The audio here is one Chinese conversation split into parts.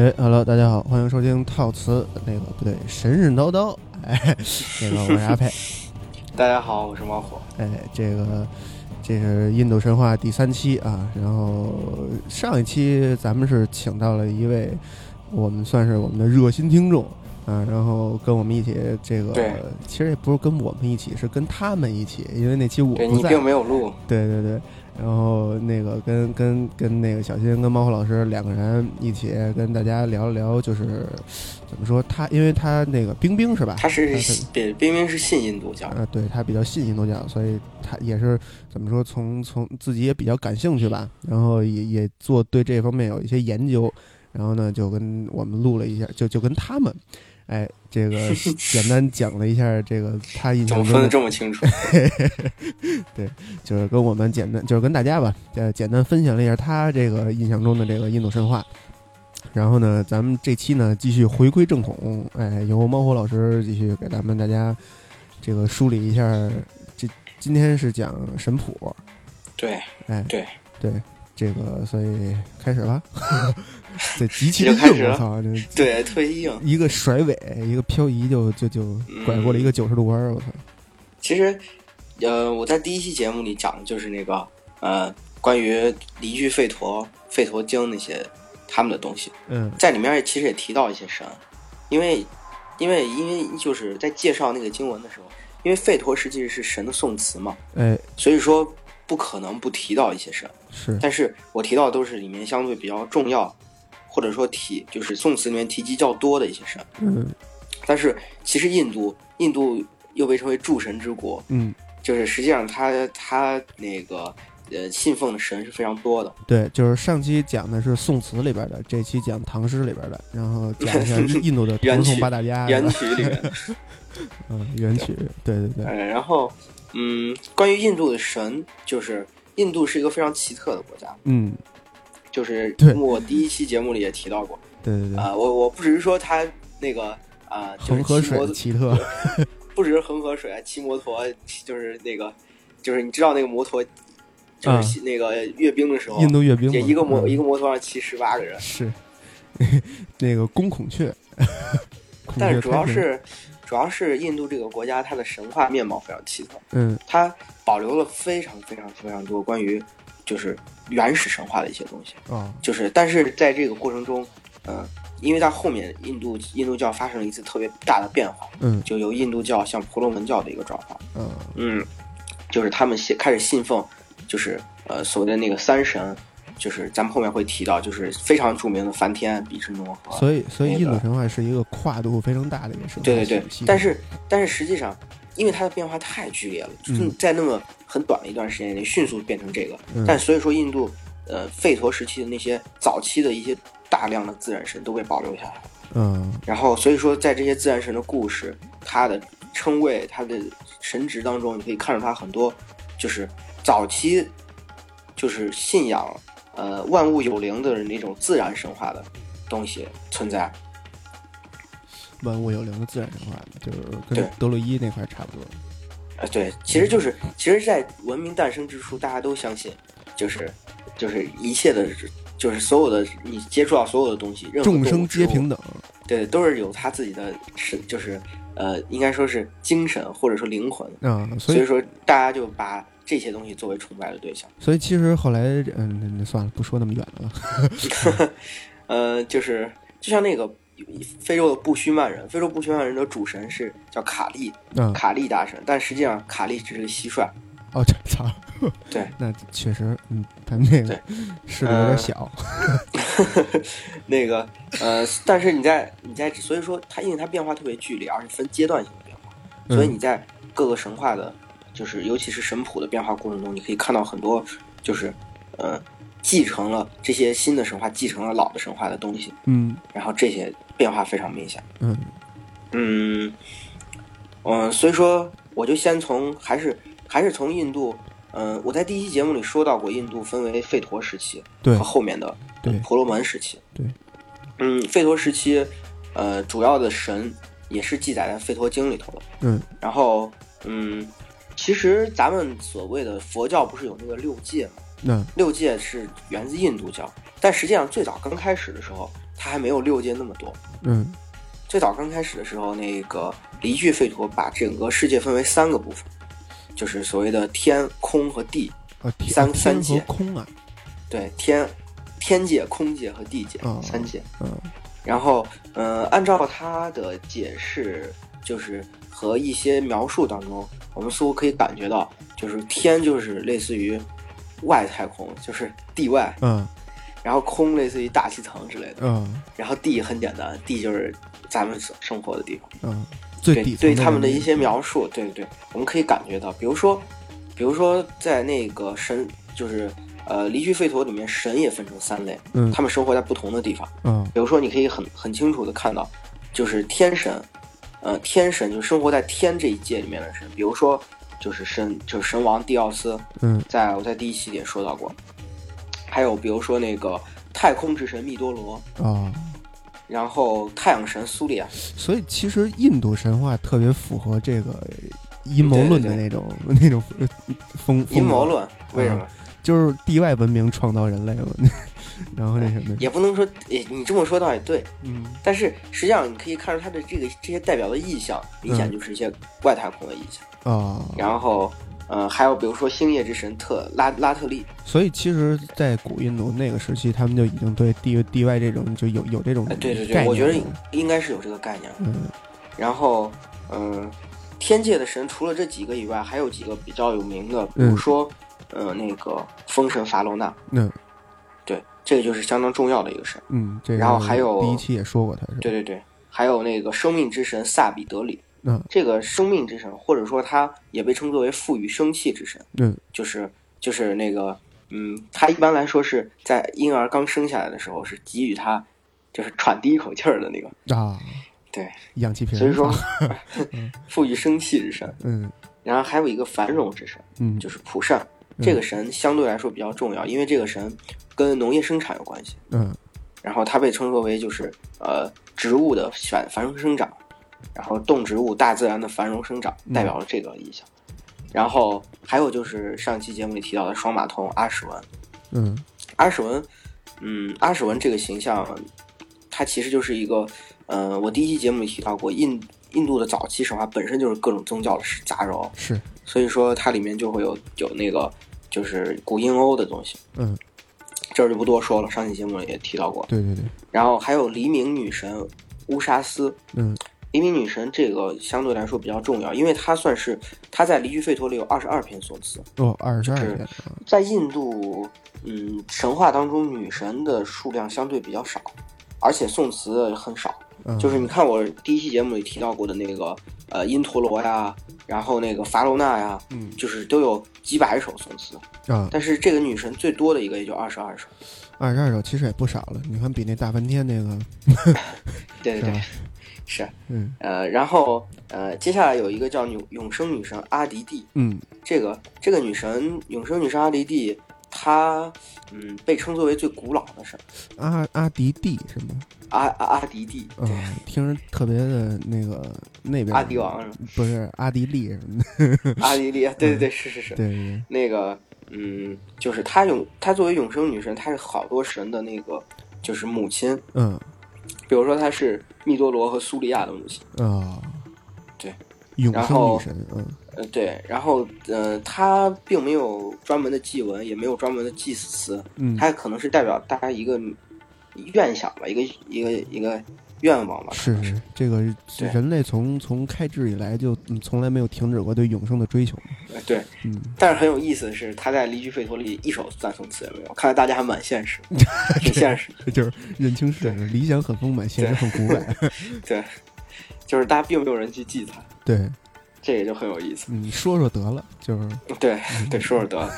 哎，Hello，大家好，欢迎收听套词，那个不对，神神叨叨，哎，那个我是阿佩，大家好，我是猫火，哎，这个这是印度神话第三期啊，然后上一期咱们是请到了一位，我们算是我们的热心听众啊，然后跟我们一起这个，其实也不是跟我们一起，是跟他们一起，因为那期我不在，对你并没有录，对对对，然后那个跟跟跟那个小新跟猫火老师两个人一起跟大家聊了聊，就是怎么说他，因为他那个冰冰是吧？他是对冰冰是信印度教，啊，对他比较信印度教，所以他也是怎么说，从从自己也比较感兴趣吧，然后也也做对这方面有一些研究，然后呢就跟我们录了一下，就就跟他们，哎，这个简单 讲了一下这个他印怎么分得象中的这么清楚？对就是跟我们简单，就是跟大家吧，呃，简单分享了一下他这个印象中的这个印度神话。然后呢，咱们这期呢继续回归正统，哎，由猫火老师继续给咱们大家这个梳理一下。这今天是讲神谱，对哎，对，对，这个所以开始了。对，极其的硬，我操，这对，特别硬。一个甩尾，一个漂移就就就拐过了一个九十度弯儿，我操。其实，呃，我在第一期节目里讲的就是那个呃，关于离居吠陀、吠陀经那些他们的东西，嗯在里面其实也提到一些神，因为因为因为就是在介绍那个经文的时候，因为吠陀实际是神的颂词嘛，哎，所以说不可能不提到一些神。是，但是我提到的都是里面相对比较重要，或者说提就是宋词里面提及较多的一些神。嗯但是其实印度，印度又被称为诸神之国，嗯，就是实际上他他那个呃信奉的神是非常多的。对，就是上期讲的是宋词里边的，这期讲唐诗里边的，然后讲一下 印度的唐宋八大家，元曲里面，嗯，元曲，对对对，呃，然后嗯，关于印度的神，就是印度是一个非常奇特的国家，嗯，就是我第一期节目里也提到过。对对对，啊、我我不只是说他那个啊、就是恒河水奇特，不只是恒河水，骑摩托就是那个，就是你知道那个摩托，就是那个阅兵的时候，啊印度阅兵嘛，也一个摩、嗯。一个摩托上骑十八个人，是。那个公孔雀，孔但是主要是主要是印度这个国家它的神话面貌非常奇特，嗯。它保留了非常非常非常多关于就是原始神话的一些东西，哦，就是但是在这个过程中，嗯、因为它后面印度印度教发生了一次特别大的变化，嗯。就由印度教向婆罗门教的一个转化。嗯。嗯，就是他们信开始信奉，就是呃所谓的那个三神，就是咱们后面会提到，就是非常著名的梵天、比什诺和。所以所以印度神话是一个跨度非常大的一个神话对对对，但是但是实际上，因为它的变化太剧烈了，就在那么很短的一段时间内迅速变成这个。嗯但所以说，印度呃吠陀时期的那些早期的一些大量的自然神都被保留下来了。嗯然后所以说，在这些自然神的故事、它的称谓、它的神职当中，你可以看出它很多就是早期就是信仰呃万物有灵的那种自然神话的东西存在。万物有灵的自然神话，就是跟对德鲁伊那块儿差不多，啊，对，其实就是其实，在文明诞生之初，大家都相信，就是就是一切的。就是所有的你接触到所有的东西，任何众生皆平等，对，都是有他自己的是，就是呃，应该说是精神或者说灵魂，啊，所以所以说大家就把这些东西作为崇拜的对象。所以其实后来，嗯，算了，不说那么远了吧。呃，就是就像那个非洲的布须曼人，非洲布须曼人的主神是叫卡利，嗯，卡利大神，但实际上卡利只是个蟋蟀。哦，这操，对，那确实，嗯，他们那个对势力有点小，那个呃，但是你在你在，所以说它因为它变化特别剧烈，而且分阶段性的变化，所以嗯你在各个神话的，就是尤其是神谱的变化过程中，你可以看到很多就是呃继承了这些新的神话，继承了老的神话的东西，嗯然后这些变化非常明显。嗯嗯，嗯，所以说我就先从还是还是从印度，嗯、我在第一期节目里说到过，印度分为吠陀时期和后面的对婆罗门时期。对，嗯，吠陀时期，呃，主要的神也是记载在吠陀经里头的。嗯然后，嗯，其实咱们所谓的佛教不是有那个六戒吗？那六戒是源自印度教，但实际上最早刚开始的时候，它还没有六界那么多。嗯最早刚开始的时候，那个离句吠陀把整个世界分为三个部分，就是所谓的天、空和地。三三界空啊，对，天、天界、空界和地界、哦三界。嗯然后，呃，按照他的解释，就是和一些描述当中，我们似乎可以感觉到，就是天就是类似于外太空，就是地外，嗯然后空类似于大气层之类的，嗯然后地很简单，地就是咱们所生活的地方。嗯，最对对他们的一些描述，对对对，我们可以感觉到，比如说，比如说在那个神，就是呃离居吠陀里面，神也分成三类，嗯他们生活在不同的地方。嗯比如说，你可以很很清楚的看到，就是天神，呃，天神就生活在天这一界里面的神，比如说就是神，就是神王蒂奥斯，嗯在我在第一期也说到过，还有比如说那个太空之神密多罗，啊，然后太阳神苏利亚，所以其实印度神话特别符合这个阴谋论的那种那种呃风阴谋，论为什么？就是地外文明创造人类嘛，然后那什么，也不能说，诶，你这么说倒也对，嗯但是实际上你可以看出它的这个这些代表的意象，明显就是一些外太空的意象。啊，然后，呃，还有比如说星夜之神特拉拉特利，所以其实，在古印度那个时期，他们就已经对地地外这种就有有这种哎，对对对，我觉得应该是有这个概念。嗯然后，嗯、天界的神除了这几个以外，还有几个比较有名的，比如嗯说，呃，那个风神法罗纳，嗯对，这个就是相当重要的一个神。嗯，这个然后还有第一期也说过他是对对对，还有那个生命之神萨比德里，嗯。这个生命之神，或者说他也被称作为赋予生气之神，嗯。就是就是那个，嗯，他一般来说是在婴儿刚生下来的时候是给予他就是喘第一口气儿的那个，啊，对，氧气瓶，所以说 赋予生气之神。嗯。然后还有一个繁荣之神，嗯。就是普善，这个神相对来说比较重要，因为这个神跟农业生产有关系。嗯。然后它被称作为就是呃植物的繁繁荣生长，然后动植物大自然的繁荣生长，代表了这个意象。然后还有就是上期节目里提到的双马童阿史文，嗯。阿史文，嗯，阿史文这个形象，它其实就是一个，呃，我第一期节目里提到过，印印度的早期神话本身就是各种宗教的杂糅，是。所以说它里面就会有有那个就是古印欧的东西，嗯。这儿就不多说了，上期节目也提到过。对对对。然后还有黎明女神乌沙斯，嗯。黎明女神这个相对来说比较重要，因为她算是她在离居吠陀里有二十二篇颂词，哦二十二篇啊。在印度，嗯，神话当中女神的数量相对比较少，而且宋词很少。嗯就是你看我第一期节目里提到过的那个呃因陀罗呀，然后那个法罗纳呀，嗯就是都有几百首宋词，啊但是这个女神最多的一个也就二十二首。二十二首其实也不少了，你看比那大梵天那个 对对对是。嗯呃，然后呃，接下来有一个叫永永生女神阿迪蒂，嗯这个这个女神永生女神阿迪蒂，她嗯被称作为最古老的神，阿阿迪蒂是吗？阿阿阿迪蒂，嗯，听着特别的那个那边阿迪王是吗？不是阿迪丽什么的，阿迪利，对对对，是是是，对对。那个嗯，就是她永她作为永生女神，她是好多神的那个就是母亲，嗯。比如说她是密多罗和苏利亚的母亲，啊对，永生女神，嗯呃对，然后呃他并没有专门的祭文，也没有专门的祭词，嗯它可能是代表大家一个愿想吧，一个一个一个愿望吧，是是，这个人类从从开智以来就嗯从来没有停止过对永生的追求对。嗯，但是很有意思的是，他在《离居吠陀》里一首赞颂词也没有，看来大家还蛮现实，挺现实。这就是认清事实，理想很丰满，现实很骨感，对，就是大家并没有人去记它，对，这也就很有意思。你，说说得了，就是对对，说说得了。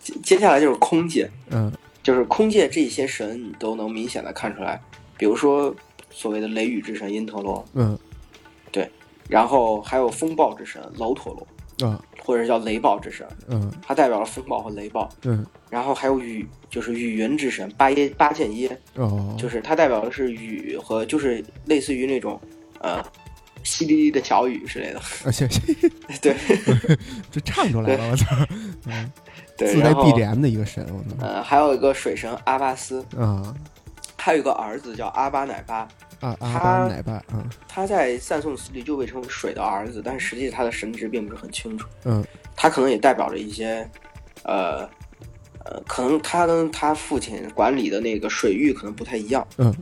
接接下来就是空界，嗯就是空界这些神，你都能明显的看出来，比如说所谓的雷雨之神因陀罗，嗯对然后还有风暴之神老陀罗，啊或者叫雷暴之神，嗯它代表了风暴和雷暴。嗯然后还有雨，就是雨云之神巴耶巴剑耶，哦，就是它代表的是雨和就是类似于那种呃淅沥沥的小雨之类的。啊行行，对。这唱出来了，我操，嗯，对，自带然后 BGM 的一个神，我操，呃还有一个水神阿巴斯，啊。还有一个儿子叫阿巴乃巴，啊，阿他巴奶爸啊，他在赞颂词里就被称为水的儿子，但实际他的神职并不是很清楚。嗯。他可能也代表着一些，呃，呃，可能他跟他父亲管理的那个水域可能不太一样，嗯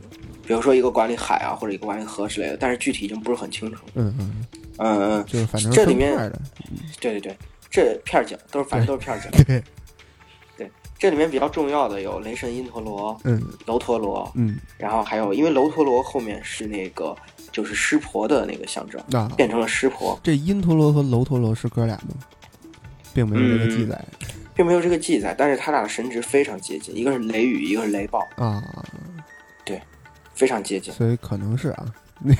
比如说一个管理海啊，或者一个管理河之类的，但是具体已经不是很清楚。嗯嗯，嗯嗯，就是反正这里面对对对，这片儿警都是反正都是片儿警。对，这里面比较重要的有雷神因陀罗、嗯。楼陀罗，嗯。然后还有因为楼陀罗后面是那个就是湿婆的那个象征，啊，变成了湿婆，这因陀罗和楼陀罗是哥俩吗？并没有这个记载。并没有这个记载，但是他俩的神职非常接近，一个是雷雨，一个是雷暴，啊，非常接近。所以可能是啊，嗯，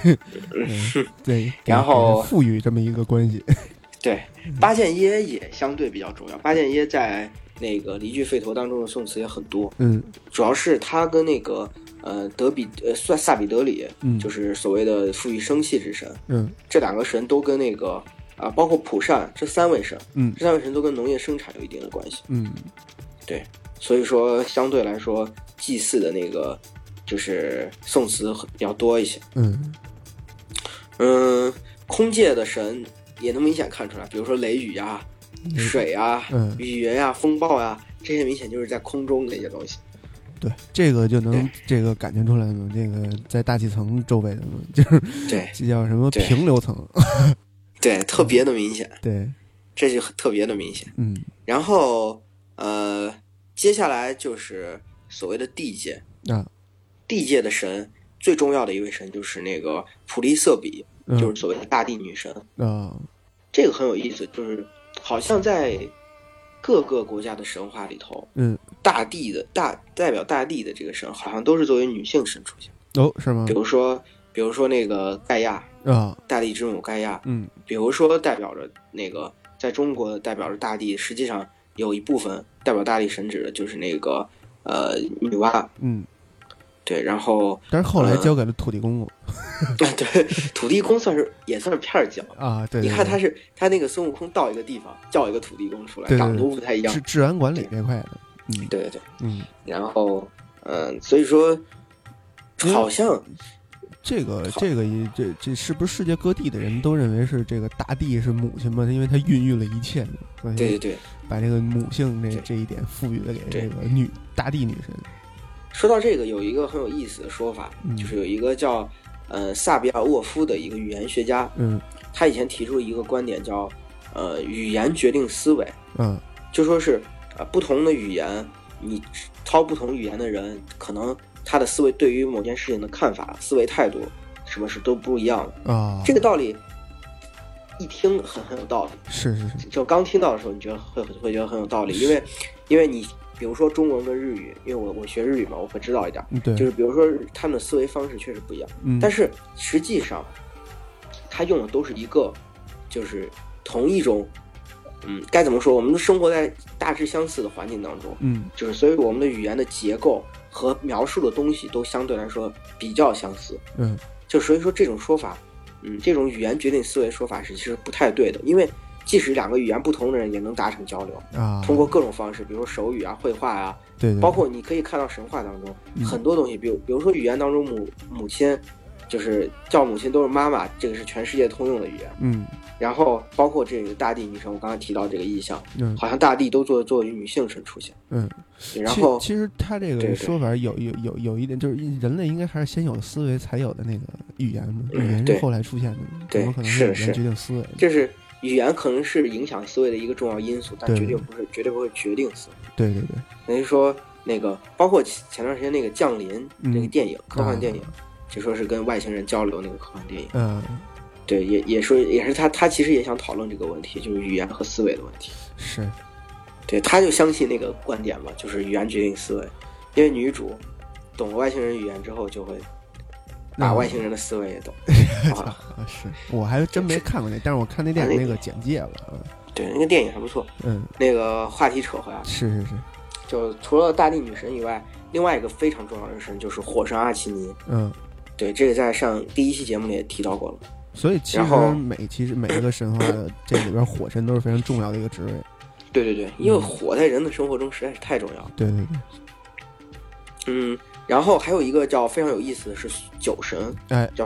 嗯对，然后给赋予这么一个关系，对，八剑耶也相对比较重要。八剑耶在那个离句吠陀当中的宋词也很多，嗯主要是他跟那个呃德比呃萨萨比德里，嗯，就是所谓的赋予生气之神，嗯这两个神都跟那个啊、包括普善这三位神，嗯这三位神都跟农业生产有一定的关系。嗯对所以说，相对来说，祭祀的那个就是宋词比较多一些。嗯。嗯，空界的神也能明显看出来，比如说雷雨呀、水呀、嗯，雨云呀、风暴呀，这些明显就是在空中的一些东西。对，这个就能这个感觉出来嘛，这个在大气层周围的嘛，就是对。这叫什么平流层，对，特别的明显，对，这就特别的明显。嗯。然后呃，接下来就是所谓的地界，啊，地界的神最重要的一位神就是那个普利瑟比，嗯就是所谓的大地女神。啊，这个很有意思，就是好像在各个国家的神话里头，嗯，大地的大代表大地的这个神，好像都是作为女性神出现。哦，是吗比？如说，比如说那个盖亚，啊，大地之母盖亚，嗯比如说代表着那个在中国代表着大地，实际上有一部分代表大地神指的就是那个呃女娲，嗯，对，然后但是后来嗯交给了土地公公 对土地公算是也算是片儿教。啊，对，你对对看他是他那个孙悟空到一个地方叫一个土地公出来，对对对长得都不太一样治。治安管理这块的，嗯对对对，嗯，然后嗯、所以说嗯好像这个这个也这这是不是世界各地的人都认为是这个大地是母亲嘛？因为它孕育了一切嘛，对对对，把这个母性这这一点赋予了给这个女大地女神。说到这个有一个很有意思的说法，嗯。就是有一个叫呃萨比尔沃夫的一个语言学家，嗯。他以前提出一个观点叫呃语言决定思维，嗯。就说是呃不同的语言，你操不同语言的人，可能他的思维对于某件事情的看法、思维态度，什么是都不一样的。啊，这个道理一听很很有道理，是是是，就刚听到的时候，你觉得会会觉得很有道理，因为因为你比如说中文跟日语，因为我我学日语嘛，我会知道一点，嗯对，就是比如说他们的思维方式确实不一样，嗯，但是实际上他用的都是一个，就是同一种，嗯，该怎么说？我们都生活在大致相似的环境当中，嗯。就是所以我们的语言的结构和描述的东西都相对来说比较相似。嗯。就所以说这种说法，嗯，这种语言决定思维说法是其实不太对的，因为即使两个语言不同的人也能达成交流，啊，通过各种方式，比如说手语啊、绘画啊，对对，包括你可以看到神话当中嗯很多东西，比如比如说语言当中母母亲，就是叫母亲都是妈妈，这个是全世界通用的语言。嗯然后包括这个大地女神，我刚才提到这个意象，嗯好像大地都作作为女性神出现。嗯，然后其其实他这个说法有有有有一点，就是人类应该还是先有思维才有的那个语言语言是后来出现的，对怎么可能是是决定思维？就是语言可能是影响思维的一个重要因素，但对绝对不是绝对不会决定思维。对对对，等于说那个，包括前前段时间那个《降临》嗯那个电影，科幻电影啊，就说是跟外星人交流那个科幻电影。嗯，对，也也说也是他他其实也想讨论这个问题，就是语言和思维的问题。是，对，他就相信那个观点嘛，就是语言决定思维，因为女主懂了外星人语言之后，就会把嗯外星人的思维也懂。啊，啊是，我还真没看过那，但是我看那电影啊那那个简介了，嗯对，那个电影还不错。嗯，那个话题扯回来了，是是是，就除了大地女神以外，另外一个非常重要的神就是火神阿奇尼。嗯，对，这个在上第一期节目里也提到过了。所以其实每其实每一个神话的这里边火神都是非常重要的一个职位，对对对，因为火在人的生活中实在是太重要了。对对对，嗯，然后还有一个叫非常有意思的是酒神，哎，叫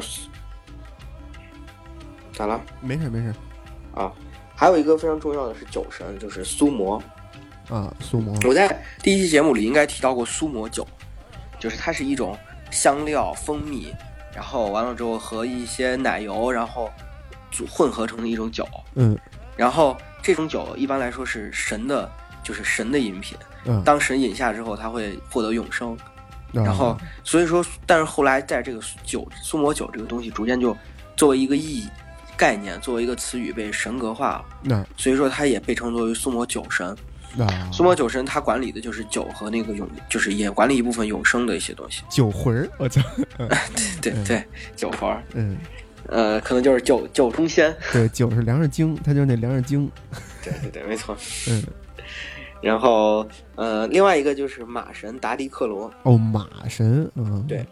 咋了没事没事啊？还有一个非常重要的是酒神，就是苏魔。啊，苏魔，我在第一期节目里应该提到过苏魔酒，就是它是一种香料、蜂蜜，然后完了之后和一些奶油，然后组混合成的一种酒。嗯然后这种酒一般来说是神的，就是神的饮品。嗯，当神饮下之后，他会获得永生。然然后，所以说，但是后来在这个酒苏魔酒这个东西逐渐就作为一个意义概念，作为一个词语被神格化了。那所以说，它也被称作为苏魔酒神。那苏魔酒神他管理的就是酒和那个永，就是也管理一部分永生的一些东西。酒魂儿，我操，对对对，酒魂儿，嗯，呃，可能就是酒酒中仙。对，酒是粮食精，它就是那粮食精，对对对，没错。嗯，然后呃，另外一个就是马神达迪克罗。哦，马神，嗯，对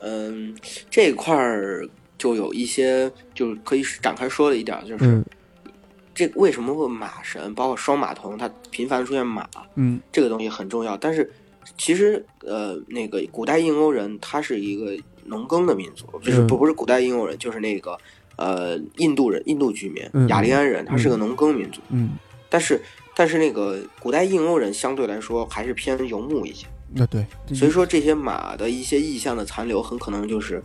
嗯，这块儿就有一些就是可以展开说的一点儿，就是、嗯这为什么会马神，包括双马童，它频繁出现马，嗯这个东西很重要。但是其实呃，那个古代印欧人他是一个农耕的民族，就是嗯不不是古代印欧人，就是那个呃印度人、印度居民、嗯雅利安人，他是个农耕民族。嗯，但是但是那个古代印欧人相对来说还是偏游牧一些。那对，所以说这些马的一些意象的残留，很可能就是，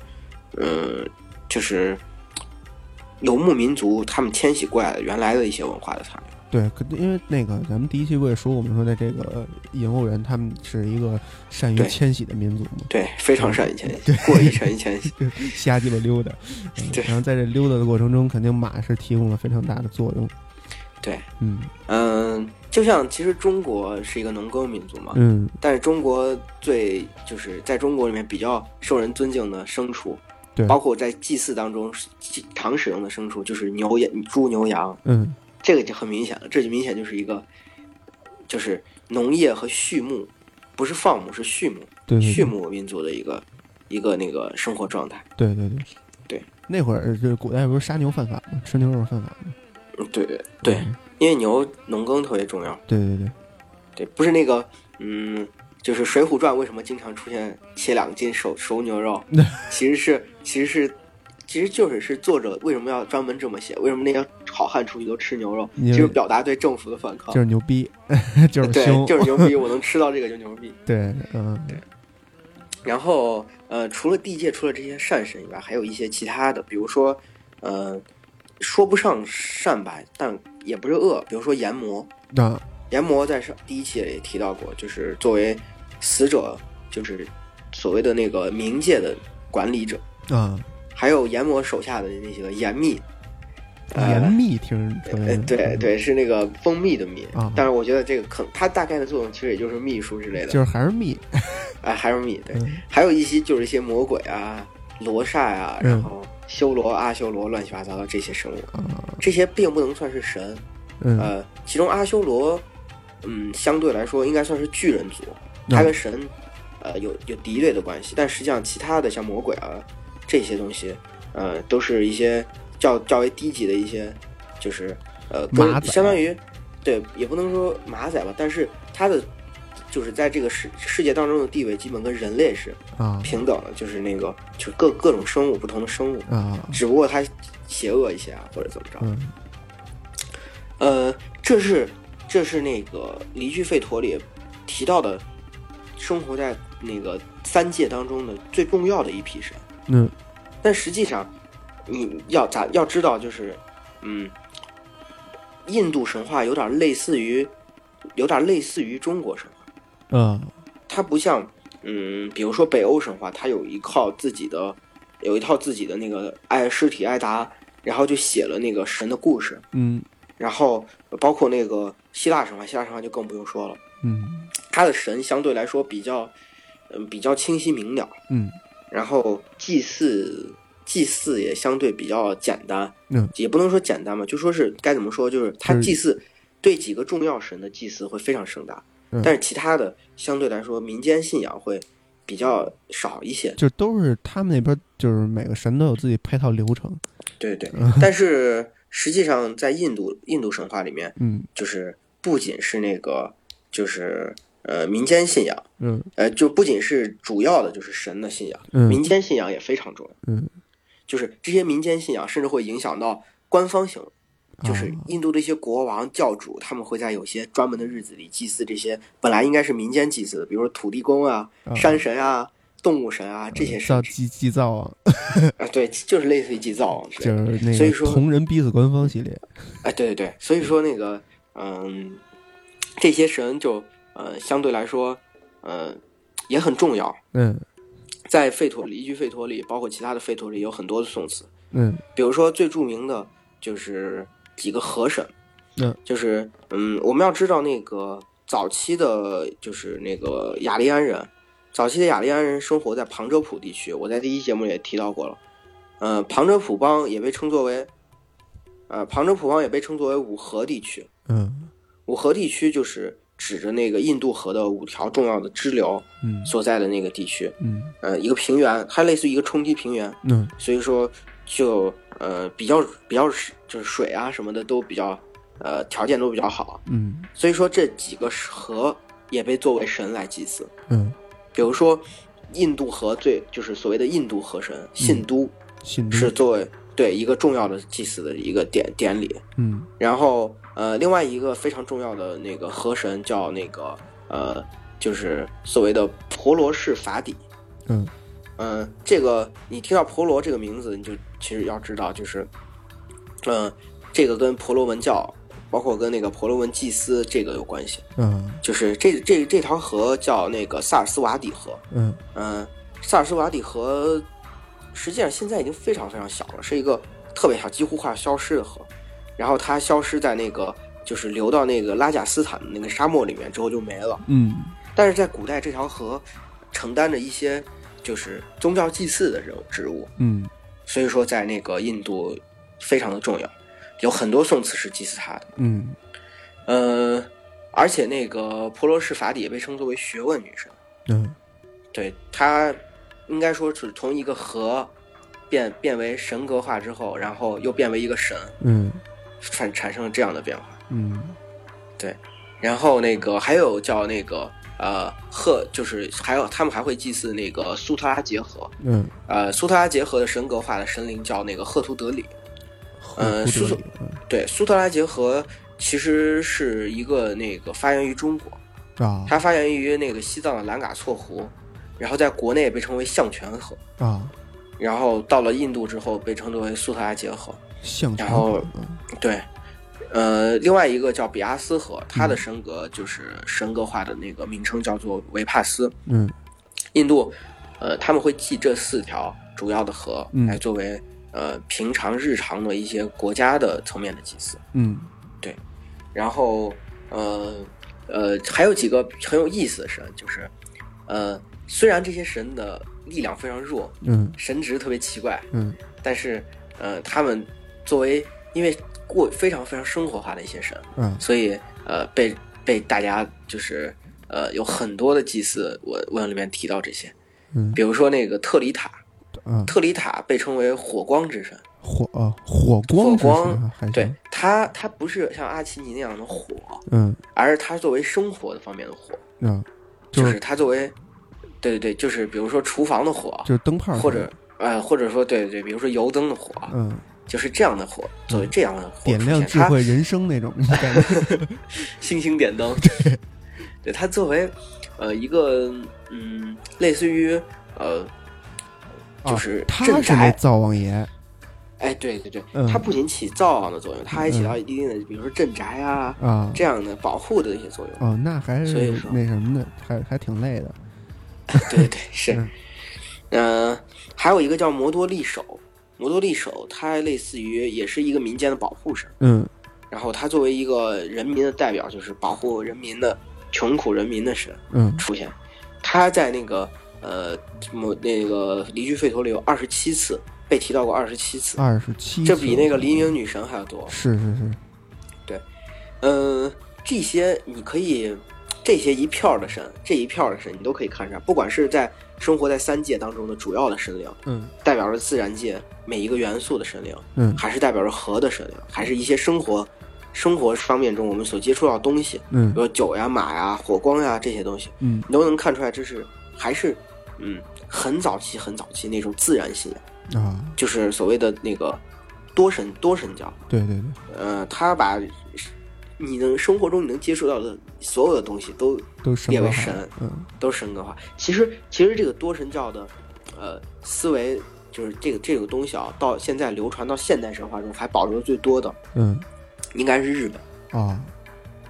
呃，就是游牧民族他们迁徙过来的原来的一些文化的残留。对，可因为那个咱们第一期不也说，我们说的这个印欧人，他们是一个善于迁徙的民族嘛，对，非常善于迁徙，过于善于迁徙。瞎鸡巴溜达，嗯对然后在这溜达的过程中，肯定马是提供了非常大的作用，对，嗯。嗯，就像其实中国是一个农耕民族嘛，嗯。但是中国最就是在中国里面比较受人尊敬的牲畜，对。包括在祭祀当中常使用的牲畜就是牛、羊、猪、牛、羊，嗯。这个就很明显了，这就明显就是一个，就是农业和畜牧，不是放牧，是畜牧，对对对。畜牧民族的一个一个那个生活状态。对对对。对，那会儿就是古代不是杀牛犯法吗？吃牛肉犯法吗？嗯，对对因为牛农耕特别重要。对对对，对，不是那个，嗯，就是《水浒传》为什么经常出现切两斤熟熟牛肉，其实是其实是。其实就是是作者为什么要专门这么写？为什么那些好汉出去都吃牛肉？就是表达对政府的反抗。就是牛逼，就是对，就是牛逼，我能吃到这个就牛逼。对，嗯然后呃，除了地界，除了这些善神以外，还有一些其他的，比如说呃，说不上善吧，但也不是恶，比如说炎魔。那炎魔在上第一期也提到过，就是作为死者，就是所谓的那个冥界的管理者，啊，还有炎魔手下的那些个严密。呃严密听对，对，是那个蜂蜜的蜜啊。但是我觉得这个可它大概的作用其实也就是秘书之类的，就是还是蜜，哎，还是蜜，对，嗯。还有一些就是一些魔鬼啊、罗刹呀、嗯。然后修罗、阿修罗乱七八糟的这些生物，啊，这些并不能算是神。嗯呃，其中阿修罗，嗯，相对来说应该算是巨人族，嗯他跟神，呃，有有敌对的关系。但实际上，其他的像魔鬼啊这些东西，呃，都是一些较较为低级的一些，就是呃，相当于，对，也不能说马仔吧，但是他的。就是在这个世世界当中的地位，基本跟人类是啊平等的，就是那个，就是各各种生物，不同的生物，啊，只不过它邪恶一些啊，或者怎么着。嗯呃，这是这是那个《离居吠陀》里提到的，生活在那个三界当中的最重要的一批神。嗯但实际上，你要咋要知道，就是嗯，印度神话有点类似于，有点类似于中国神话。啊它不像，嗯，比如说北欧神话，它有一套自己的，有一套自己的那个爱尸体艾达，然后就写了那个神的故事，嗯。然后包括那个希腊神话，希腊神话就更不用说了，嗯。它的神相对来说比较，嗯，比较清晰明了，嗯。然后祭祀祭祀也相对比较简单，嗯，也不能说简单嘛，就说是该怎么说，就是他祭祀对几个重要神的祭祀会非常盛大，嗯。但是其他的相对来说民间信仰会比较少一些，就都是他们那边，就是每个神都有自己配套流程，对对。嗯，但是实际上在印度印度神话里面，嗯。就是不仅是那个就是呃民间信仰，嗯。呃，就不仅是主要的就是神的信仰，嗯。民间信仰也非常重要。嗯，就是这些民间信仰甚至会影响到官方行为。就是啊印度的一些国王、教主，他们会在有些专门的日子里祭祀这些本来应该是民间祭祀的，比如说土地公啊、啊山神啊、动物神啊这些神叫祭祭灶啊，啊，对，就是类似于祭灶就。是那个所以说同人逼死官方系列。哎，对对对，所以说那个，嗯，这些神就呃相对来说，呃也很重要。嗯在吠陀里，依据吠陀里，包括其他的吠陀里有很多的宋词，嗯比如说最著名的就是几个河神，嗯，就是嗯，我们要知道那个早期的，就是那个雅利安人，早期的雅利安人生活在旁遮普地区，我在第一节目也提到过了，呃，旁遮普邦也被称作为，呃，旁遮普邦也被称作为五河地区，嗯。五河地区就是指着那个印度河的五条重要的支流嗯。所在的那个地区，嗯。呃，一个平原，它类似于一个冲积平原，嗯。所以说就呃比较比较就是水啊什么的都比较呃条件都比较好，嗯。所以说这几个河也被作为神来祭祀。嗯，比如说印度河最就是所谓的印度河神信都信都是作为对一个重要的祭祀的一个典典礼，嗯。然后呃另外一个非常重要的那个河神叫那个呃就是所谓的婆罗氏法底。嗯嗯，这个你听到婆罗这个名字，你就其实要知道，就是，嗯，这个跟婆罗门教，包括跟那个婆罗门祭司这个有关系。嗯就是这这这条河叫那个萨尔斯瓦底河，嗯嗯，萨尔斯瓦底河实际上现在已经非常非常小了，是一个特别小，几乎快要消失的河。然后它消失在那个就是流到那个拉贾斯坦的那个沙漠里面之后就没了。嗯但是在古代，这条河承担着一些就是宗教祭祀的这种植物，嗯。所以说在那个印度非常的重要，有很多宋词是祭祀它的。嗯。呃，而且那个婆罗氏法底也被称作为学问女神，嗯。对她应该说是从一个河变变为神格化之后，然后又变为一个神，嗯。产产生了这样的变化。嗯。对然后那个还有叫那个呃赫，就是还有他们还会祭祀那个苏特拉结合，嗯，呃，苏特拉结合的神格化的神灵叫那个赫图德里。呃苏对，苏特拉结合其实是一个那个发源于中国，啊。它发源于那个西藏的兰嘎措湖，然后在国内被称为象泉河，啊。然后到了印度之后被称作为苏特拉结河。象泉然后河对，呃，另外一个叫比阿斯河，它的神格就是神格化的那个名称叫做维帕斯。嗯。印度，呃，他们会记这四条主要的河嗯。来作为呃平常日常的一些国家的层面的祭祀。嗯。对。然后，呃呃，还有几个很有意思的神，就是呃，虽然这些神的力量非常弱，嗯。神职特别奇怪，嗯。但是呃，他们作为因为过非常非常生活化的一些神，嗯。所以呃被被大家就是呃有很多的祭祀我文里面提到这些，嗯。比如说那个特里塔，啊特里塔被称为火光之神，火啊火光之火光对它它不是像阿奇尼那样的火，嗯。而是它作为生活的方面的火，嗯。就就是是它作为对对对，就是比如说厨房的火，就是灯泡或者呃或者说对对对，比如说油灯的火，嗯就是这样的火，作为这样的火点亮智慧人生那种感觉。星星点灯，对。它作为呃一个嗯类似于呃就是镇是那宅，灶王爷。哎对对对，嗯。它不仅起灶王的作用，它还起到一定的比如说镇宅啊啊这样的保护的一些作用。哦那还是所以说那什么的还还挺累的。对对对，是嗯。呃，还有一个叫摩多利手，摩多利手它类似于也是一个民间的保护神，嗯然后它作为一个人民的代表，就是保护人民的穷苦人民的神嗯出现。他在那个呃摩那个离居吠陀里有二十七次被提到过二十七次，二十七这比那个黎明女神还要多。是是是对嗯，这些你可以，这些一票的神，这一票的神，你都可以看上，不管是在生活在三界当中的主要的神灵，嗯。代表着自然界每一个元素的神灵，嗯。还是代表着河的神灵，还是一些生活生活方面中我们所接触到的东西，嗯。比如酒呀、马呀、火光呀这些东西，嗯。你都能看出来，这是还是嗯很早期、很早期那种自然信仰，啊，就是所谓的那个多神多神教。对对对，呃，他把你能生活中你能接触到的所有的东西都都列为神，嗯都是神格化。其实，其实这个多神教的呃思维，就是这个这个东西啊，到现在流传到现代神话中还保留的最多的，嗯应该是日本。啊，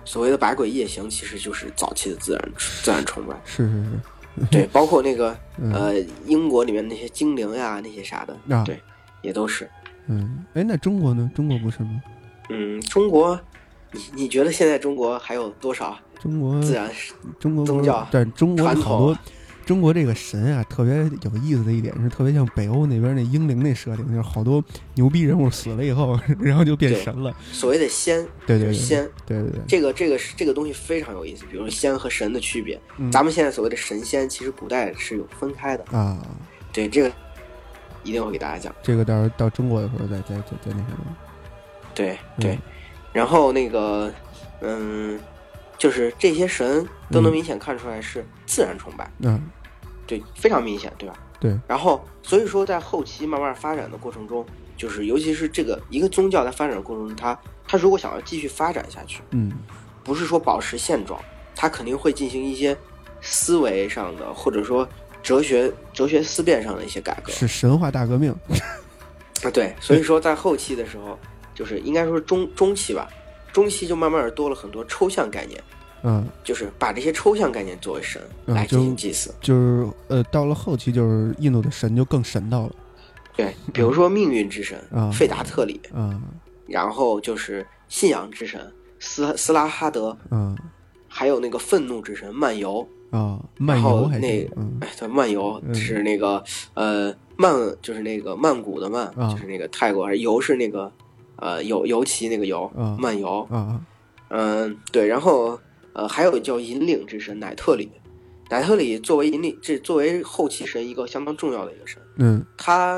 所谓的百鬼夜行，其实就是早期的自然自然崇拜。是是是，对，包括那个嗯呃英国里面那些精灵呀，那些啥的，啊对，也都是。嗯，哎，那中国呢？中国不是吗？嗯，中国，你你觉得现在中国还有多少中国自然中国宗教但中国传好多统中国这个神啊，特别有意思的一点是，特别像北欧那边那英灵那设定，就是好多牛逼人物死了以后，然后就变神了。所谓的仙？对对仙。对对对，这个这个是这个东西非常有意思，比如说仙和神的区别。嗯咱们现在所谓的神仙，其实古代是有分开的。啊，对，这个一定会给大家讲。这个到时候到中国的时候再再再再那什么。对对，嗯然后那个，嗯，就是这些神都能嗯明显看出来是自然崇拜，嗯，对，非常明显，对吧？对。然后，所以说在后期慢慢发展的过程中，就是尤其是这个一个宗教在发展的过程中，它它如果想要继续发展下去，嗯不是说保持现状，它肯定会进行一些思维上的，或者说哲学哲学思辨上的一些改革。是神话大革命。啊，对，所以说在后期的时候，就是应该说是中中期吧，中西就慢慢的多了很多抽象概念，嗯，就是把这些抽象概念作为神嗯来进行祭祀。就是呃，到了后期就是印度的神就更神道了。对，比如说命运之神啊费达特里，嗯。然后就是信仰之神斯斯拉哈德，嗯。还有那个愤怒之神漫游。啊，漫游还那哎，对，漫游嗯。是那个呃曼，就是那个曼谷的曼，啊。就是那个泰国，游是那个呃游游骑那个游，啊漫游。嗯嗯，对，然后呃，还有叫引领之神乃特里，乃特里作为引领，这作为后期神一个相当重要的一个神，嗯他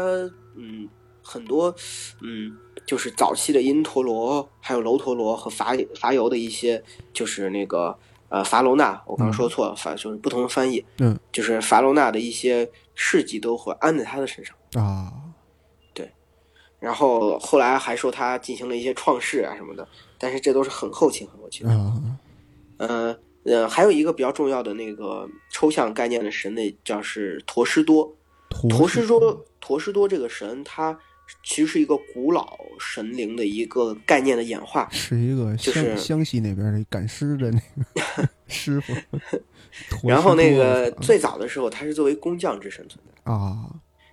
嗯很多嗯就是早期的因陀罗，还有楼陀罗和伐伐尤的一些就是那个呃伐罗那，我刚刚说错了，反就是不同的翻译，嗯，就是伐罗那的一些事迹都会安在他的身上。啊然后后来还说他进行了一些创世啊什么的，但是这都是很后期很后期的。嗯呃呃，还有一个比较重要的那个抽象概念的神那叫是陀师多。陀师多，陀师多这个神，它其实是一个古老神灵的一个概念的演化。是一个就是湘西那边的赶尸的那个 师傅，然后那个最早的时候，他是作为工匠之神存在。啊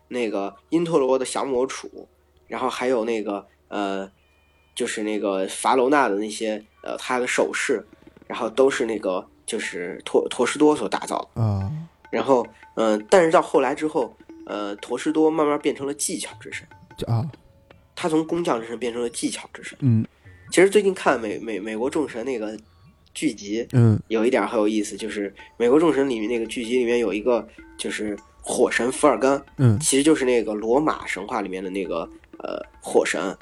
那个因陀罗的降魔杵，然后还有那个呃，就是那个法罗纳的那些呃他的首饰，然后都是那个就是陀陀师多所打造的。啊然后嗯、呃但是到后来之后，呃，陀师多慢慢变成了技巧之神，就啊他从工匠之神变成了技巧之神。嗯其实最近看美美美国众神那个剧集，嗯有一点很有意思，就是美国众神里面那个剧集里面有一个就是火神福尔甘，嗯其实就是那个罗马神话里面的那个呃火神，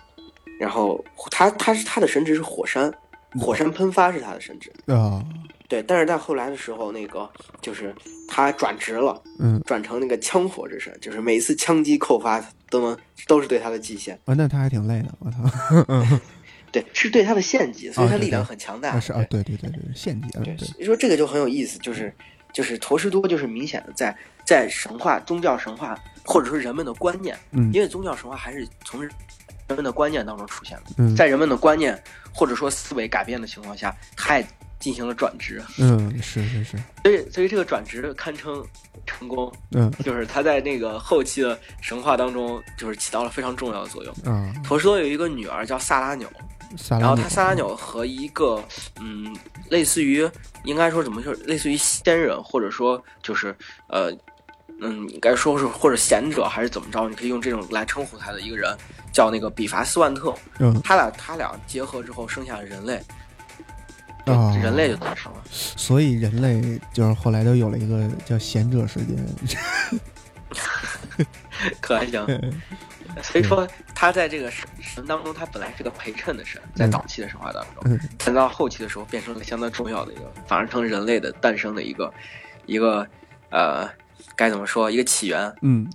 然后他他是他的神职是火山，火山喷发是他的神职，啊。对，但是在后来的时候，那个就是他转职了，嗯。转成那个枪火之神，就是每次枪击扣发都能都是对他的极限，啊，那他还挺累的，我操，嗯 对，是对他的献祭，所以他力量很强大，啊是啊，对。对对对，献祭啊，对，对。所以说这个就很有意思，就是就是陀师多就是明显的在在神话、宗教神话或者说人们的观念，嗯因为宗教神话还是从人们的观念当中出现的，嗯在人们的观念或者说思维改变的情况下，他也进行了转职，嗯是是是所以所以这个转职堪称成功，嗯就是他在那个后期的神话当中就是起到了非常重要的作用。嗯，陀师多有一个女儿叫萨拉纽，萨拉纽然后他萨拉纽和一个嗯，类似于应该说怎么说，类似于仙人，或者说就是呃嗯，应该说是或者贤者还是怎么着，你可以用这种来称呼他的一个人，叫那个比伐斯万特。嗯。他俩他俩结合之后生下了人类，对啊人类就诞生了。所以人类就是后来都有了一个叫贤者时间，可还行。所以说他在这个神神当中，他本来是个陪衬的神，在嗯早期的神话当中，嗯。但到后期的时候变成了相当重要的一个，反而成人类的诞生的一个一个呃该怎么说一个起源。嗯，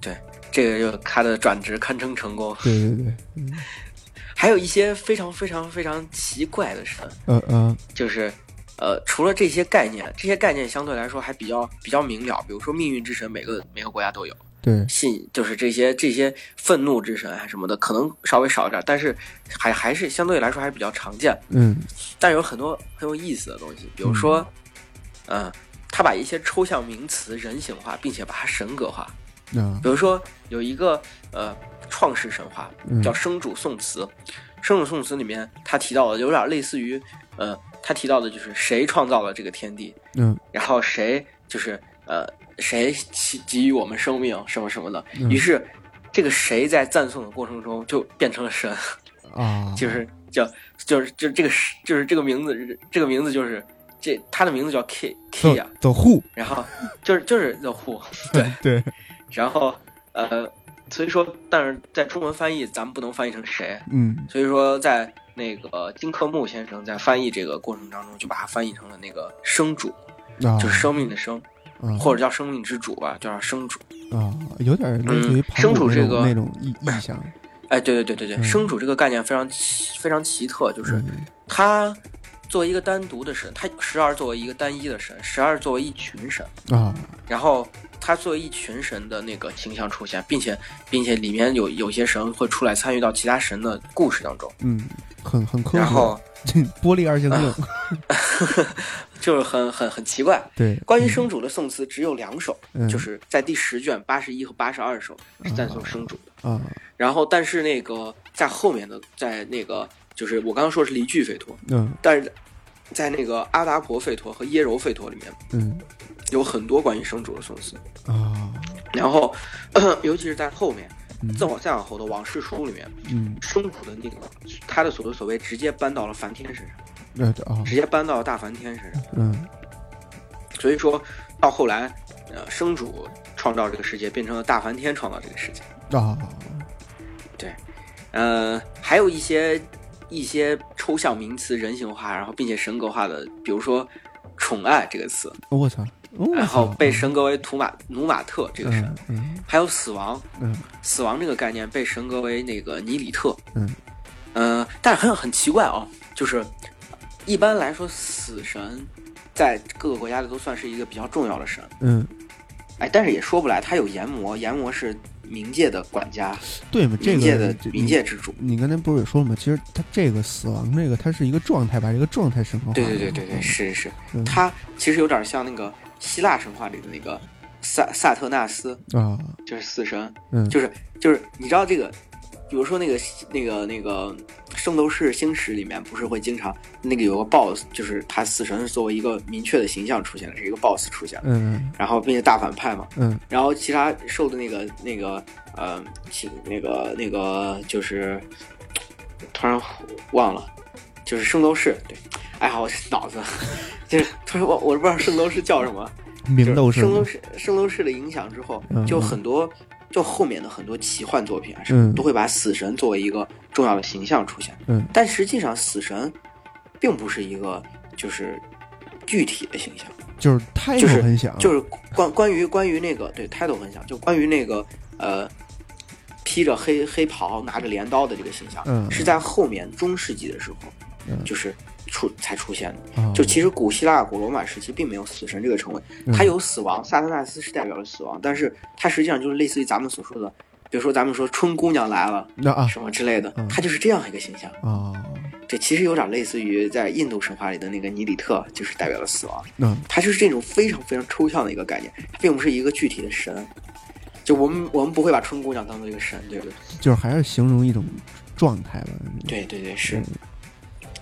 对这个就他的转职堪称成功。对对对，嗯 还有一些非常非常非常奇怪的神，嗯嗯，就是。呃，除了这些概念，这些概念相对来说还比较比较明了。比如说命运之神，每个每个国家都有。对，信就是这些这些愤怒之神啊什么的，可能稍微少一点，但是还还是相对来说还是比较常见。嗯但有很多很有意思的东西，比如说，嗯、他把一些抽象名词人形化，并且把它神格化。嗯。比如说有一个呃创世神话嗯。叫生主宋词，生主宋词里面他提到的有点类似于呃他提到的就是谁创造了这个天地，嗯。然后谁就是呃谁给给予我们生命什么什么的，嗯。于是这个谁在赞颂的过程中就变成了神，啊，就是叫就是就这个是就是这个名字这个名字就是这他的名字叫 K K 呀、走户，然后就是就是 The Who 对，对，然后呃所以说但是在中文翻译咱们不能翻译成谁，嗯。所以说在那个金克木先生在翻译这个过程当中就把它翻译成了那个生主，啊，就是生命的生。啊或者叫生命之主吧，叫生主。啊，有点类似于生主这个种那种意意象，哎，对对对对对，嗯。生主这个概念非常奇非常奇特，就是嗯。它作为一个单独的神，他时而作为一个单一的神，时而作为一群神，啊，然后他作为一群神的那个形象出现，并且并且里面有有些神会出来参与到其他神的故事当中，嗯，很很科学，然后 玻璃二象性，就是很很很奇怪。对，关于生主的宋词只有两首，嗯。就是在第十卷八十一和八十二首是赞颂生主的。啊。然后，但是那个在后面的，在那个就是我刚刚说是离句吠陀，嗯。但是在那个阿达婆吠陀和耶柔吠陀里面嗯。有很多关于生主的宋词。啊。然后，尤其是在后面，嗯。再往再往后的往事书里面，嗯。生主的那个他的所作所为直接搬到了梵天身上，那啊。直接搬到了大梵天身上。嗯。所以说到后来，呃，生主创造这个世界变成了大梵天创造这个世界。啊。对。呃，还有一些一些抽象名词人形化，然后并且神格化的，比如说“宠爱”这个词，我操，然后被神格为图马努马特这个神，嗯嗯。还有死亡，嗯。死亡这个概念被神格为那个尼里特，嗯，呃，但是很很奇怪啊，就是一般来说死神在各个国家里都算是一个比较重要的神，嗯，哎，但是也说不来，他有阎魔，阎魔是冥界的管家，对嘛，这冥界的个冥界之主。你刚才不是也说了吗？其实他这个死亡这个，它是一个状态，把这个状态神格化。对对对对对，是是是，嗯他其实有点像那个希腊神话里的那个萨萨特纳斯，啊，就是死神，嗯，就是就是你知道这个，比如说那个那个那个《圣斗士星矢》里面不是会经常那个有个 BOSS，就是他死神作为一个明确的形象出现的，是一个 BOSS 出现的，嗯。然后并且大反派嘛，嗯。然后其他受的那个那个呃，其那个那个就是突然忘了，就是圣斗士，对，哎呀，我脑子就是突然忘，我不知道圣斗士叫什么，嗯，明斗士圣斗士圣斗士的影响之后嗯，就很多就后面的很多奇幻作品啊什嗯。么，都会把死神作为一个重要的形象出现，嗯。但实际上死神并不是一个就是具体的形象。就是态度就是很响，就是关关于关于那个对态度很像，就关于那个呃披着黑黑袍拿着镰刀的这个形象，嗯。是在后面中世纪的时候，嗯。就是出才出现的。啊就其实古希腊、古罗马时期并没有死神这个称谓，嗯它有死亡，萨特纳斯是代表了死亡，但是它实际上就是类似于咱们所说的，比如说咱们说春姑娘来了什么之类的嗯，它就是这样一个形象。啊，这其实有点类似于在印度神话里的那个尼里特，就是代表了死亡。那它就是这种非常非常抽象的一个概念，它并不是一个具体的神。就我们我们不会把春姑娘当做一个神，对不对？就是还是形容一种状态吧。对对对，是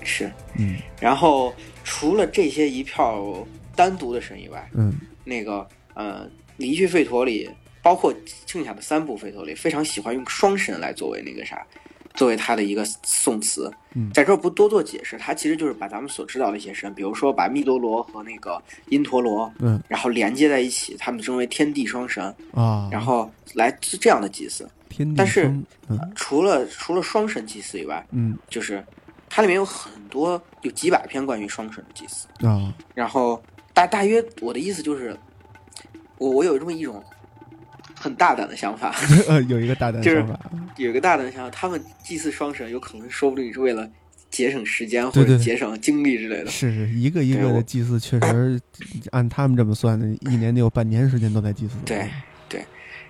是。嗯然后除了这些一票单独的神以外，嗯那个呃，离去吠陀里，包括剩下的三部吠陀里，非常喜欢用双神来作为那个啥，作为他的一个宋词。嗯在这儿不多做解释，他其实就是把咱们所知道的一些神，比如说把密多罗和那个因陀罗，嗯然后连接在一起，他们称为天地双神，啊，然后来是这样的祭祀。天地但是风嗯除了除了双神祭祀以外，嗯就是它里面有很多有几百篇关于双神的祭祀。啊然后大大约我的意思就是，我我有这么一种很大胆的想法，呃 有一个大胆的想法，有一个大胆的想法，他们祭祀双神，有可能说不定是为了节省时间或者节省精力之类的。是是一个一个的祭祀，确实按他们这么算的，一年得有半年时间都在祭祀。对对，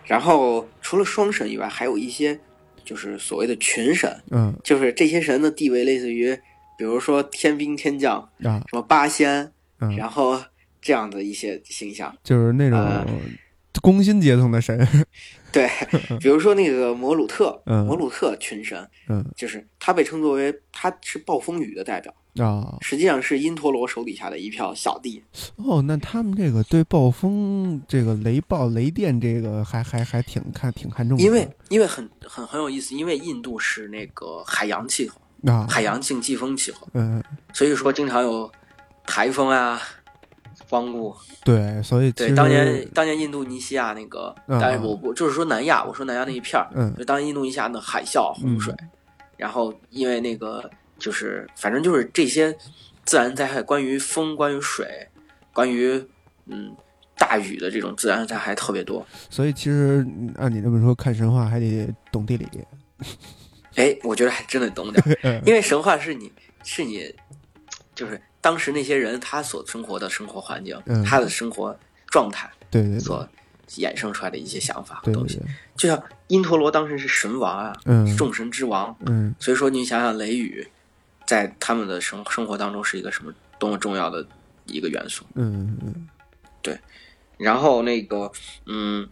然后除了双神以外，还有一些就是所谓的群神，嗯。就是这些神的地位类似于，比如说天兵天将，啊什么八仙，嗯，然后这样的一些形象。就是那呃种工薪阶层的神，对，比如说那个摩鲁特，嗯。摩鲁特群神，嗯。就是他被称作为他是暴风雨的代表，啊。实际上是因陀罗手底下的一票小弟。哦，那他们这个对暴风、这个雷暴、雷电这个还还还挺看挺看重的，因为因为很很很有意思，因为印度是那个海洋气候，啊。海洋性季风气候，嗯所以说经常有台风啊、荒芜。对，所以对，当年当年印度尼西亚那个，嗯当然我我就是说南亚，我说南亚那一片儿，嗯。就当年印度尼西亚的海啸、洪水，然后因为那个就是反正就是这些自然灾害，关于风、关于水、关于嗯大雨的这种自然灾害特别多。所以其实嗯按你这么说，看神话还得懂地理，哎，我觉得还真的懂点 因为神话是你是你就是当时那些人他所生活的生活环境，嗯他的生活状态对对对所衍生出来的一些想法和东西。对对对，就像因陀罗当时是神王啊，嗯众神之王，嗯所以说你想想雷雨，在他们的生生活当中是一个什么多么重要的一个元素。嗯嗯对。然后那个，嗯，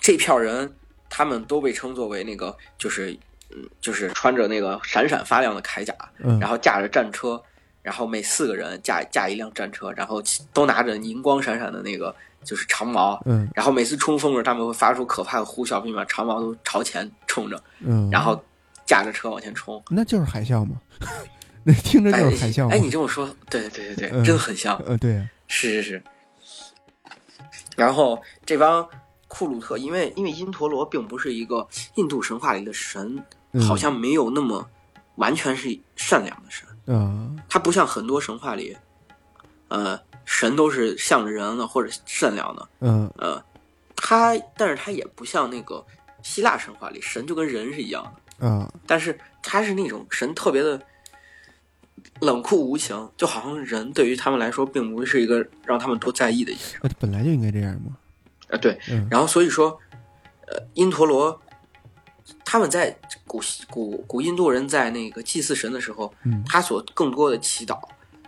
这票人他们都被称作为那个就是，嗯，就是穿着那个闪闪发亮的铠甲，嗯，然后驾着战车，然后每四个人驾驾一辆战车，然后都拿着银光闪闪的那个就是长矛，嗯。然后每次冲锋时他们会发出可怕的呼啸，并把长矛都朝前冲着，嗯，然后驾着车往前冲。那就是海啸吗，那听着哎就是海啸嘛，哎，你这么说，对对对对对，嗯真的很像，呃对，是是是。然后这帮库鲁特，因为因为因陀罗并不是一个印度神话里的神，嗯好像没有那么完全是善良的神，嗯他不像很多神话里，呃，神都是向着人的或者善良的，嗯呃，他但是他也不像那个希腊神话里神就跟人是一样的，啊但是他是那种神特别的冷酷无情，就好像人对于他们来说并不是一个让他们多在意的一件事。那本来就应该这样嘛，啊，对，嗯。然后所以说，呃，因陀罗他们在古希古古印度人在那个祭祀神的时候，嗯。他所更多的祈祷，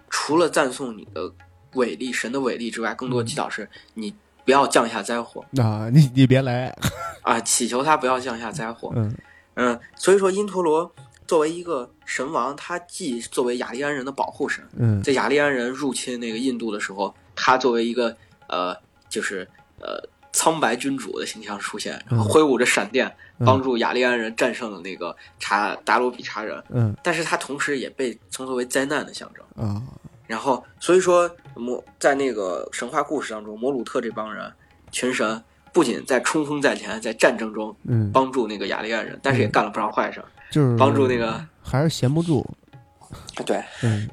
除了赞颂你的伟力、神的伟力之外，更多的祈祷是你不要降下灾祸。啊你 你别来，啊，祈求他不要降下灾祸。嗯嗯，所以说因陀罗作为一个神王，他既作为雅利安人的保护神，嗯。在雅利安人入侵那个印度的时候，他作为一个呃，就是呃苍白君主的形象出现，然后挥舞着闪电，嗯。帮助雅利安人战胜了那个查达罗比查人。嗯。但是他同时也被称作为灾难的象征。啊。然后，所以说摩在那个神话故事当中，摩鲁特这帮人群神不仅在冲锋在前，在战争中嗯，帮助那个雅利安人，但是也干了不少坏事儿。就是帮助那个还是闲不住，对，嗯。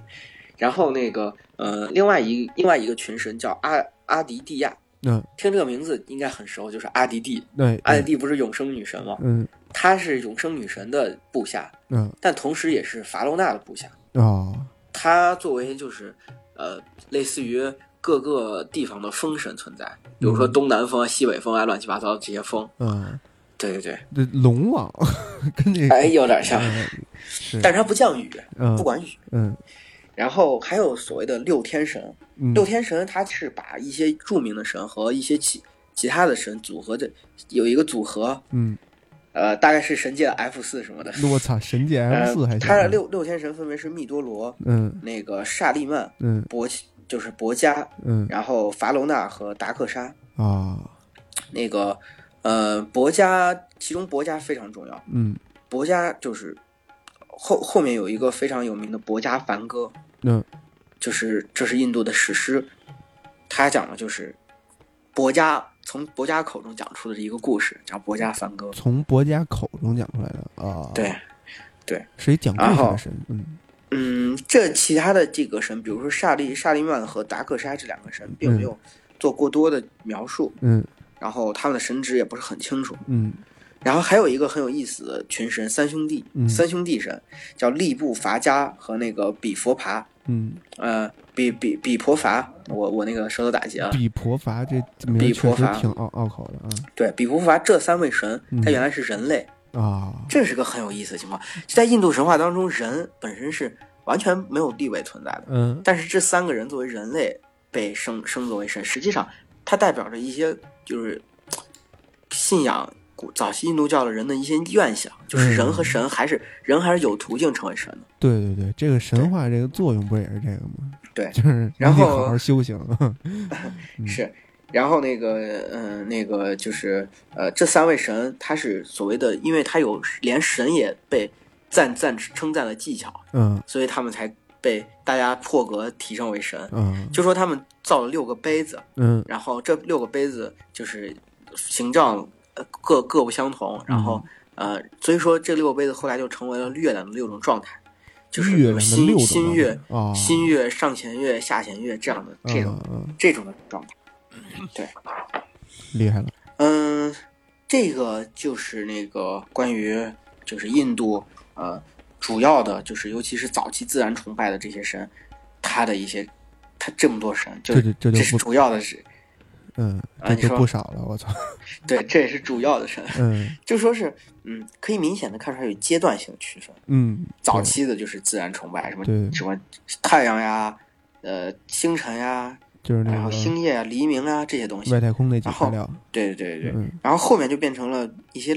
然后那个呃，另外一另外一个群神叫阿阿迪蒂亚，嗯。听这个名字应该很熟，就是阿迪蒂。对，阿迪蒂不是永生女神吗？嗯。她是永生女神的部下，嗯。但同时也是法罗纳的部下。哦。她作为就是呃，类似于各个地方的风神存在，比如说东南风啊、西北风啊、乱七八糟的这些风。嗯，对对对，这龙王跟那个哎，有点像，但是它不降雨，嗯。不管雨。嗯。然后还有所谓的六天神，嗯。六天神它是把一些著名的神和一些其其他的神组合的，有一个组合，嗯，呃，大概是神界的 F 四什么的。我操，神界 F 呃四还，行，他的六六天神分别是密多罗、嗯。那个萨利曼、嗯。博就是博加，嗯。然后法罗纳和达克沙。啊。那个呃，博加其中博加非常重要，嗯。博家就是后后面有一个非常有名的博家梵歌，嗯。就是这是印度的史诗，他讲的就是博家从博家口中讲出的一个故事，叫博家梵歌。从博家口中讲出来的啊，对，对，谁讲故事的神，嗯。嗯，这其他的这个神，比如说萨利萨利曼和达克沙这两个神，并没有做过多的描述，嗯。然后他们的神职也不是很清楚。嗯。然后还有一个很有意思的群神，三兄弟，嗯。三兄弟神叫利布伐加和那个比佛爬，嗯，呃，比比比婆伐，我我那个舌头打结啊，比婆伐这名比婆伐挺拗拗口的啊。对比婆伐这三位神，嗯他原来是人类，啊。啊，这是个很有意思的情况。在印度神话当中，人本身是完全没有地位存在的，嗯。但是这三个人作为人类被升升作为神，实际上它代表着一些就是信仰古早期印度教的人的一些愿想，就是人和神还是、人还是有途径成为神的。对对对，这个神话这个作用不也是这个吗？对。就是然后好好修行，嗯。是，然后那个，嗯、那个就是，呃，这三位神，他是所谓的，因为他有连神也被赞赞称赞的技巧，嗯。所以他们才被大家破格提升为神。嗯。就说他们造了六个杯子，嗯。然后这六个杯子就是形状呃各各不相同，然后、呃，所以说这六个杯子后来就成为了月亮的六种状态，就是新新月、啊，新月、上弦月、下弦月这样的这种、这种的状态。对厉害了，嗯，这个就是那个关于就是印度呃主要的就是尤其是早期自然崇拜的这些神，他的一些他这么多神，就这是主要的是嗯，这就不少了，我操，对，这也是主要的神，嗯 就说是嗯，可以明显的看出来有阶段性区分。嗯，早期的就是自然崇拜，什么什么太阳呀、呃星辰呀，然后就是那个星夜啊、黎明啊这些东西外。太空那几然后材料，对对对对，嗯然后后面就变成了一些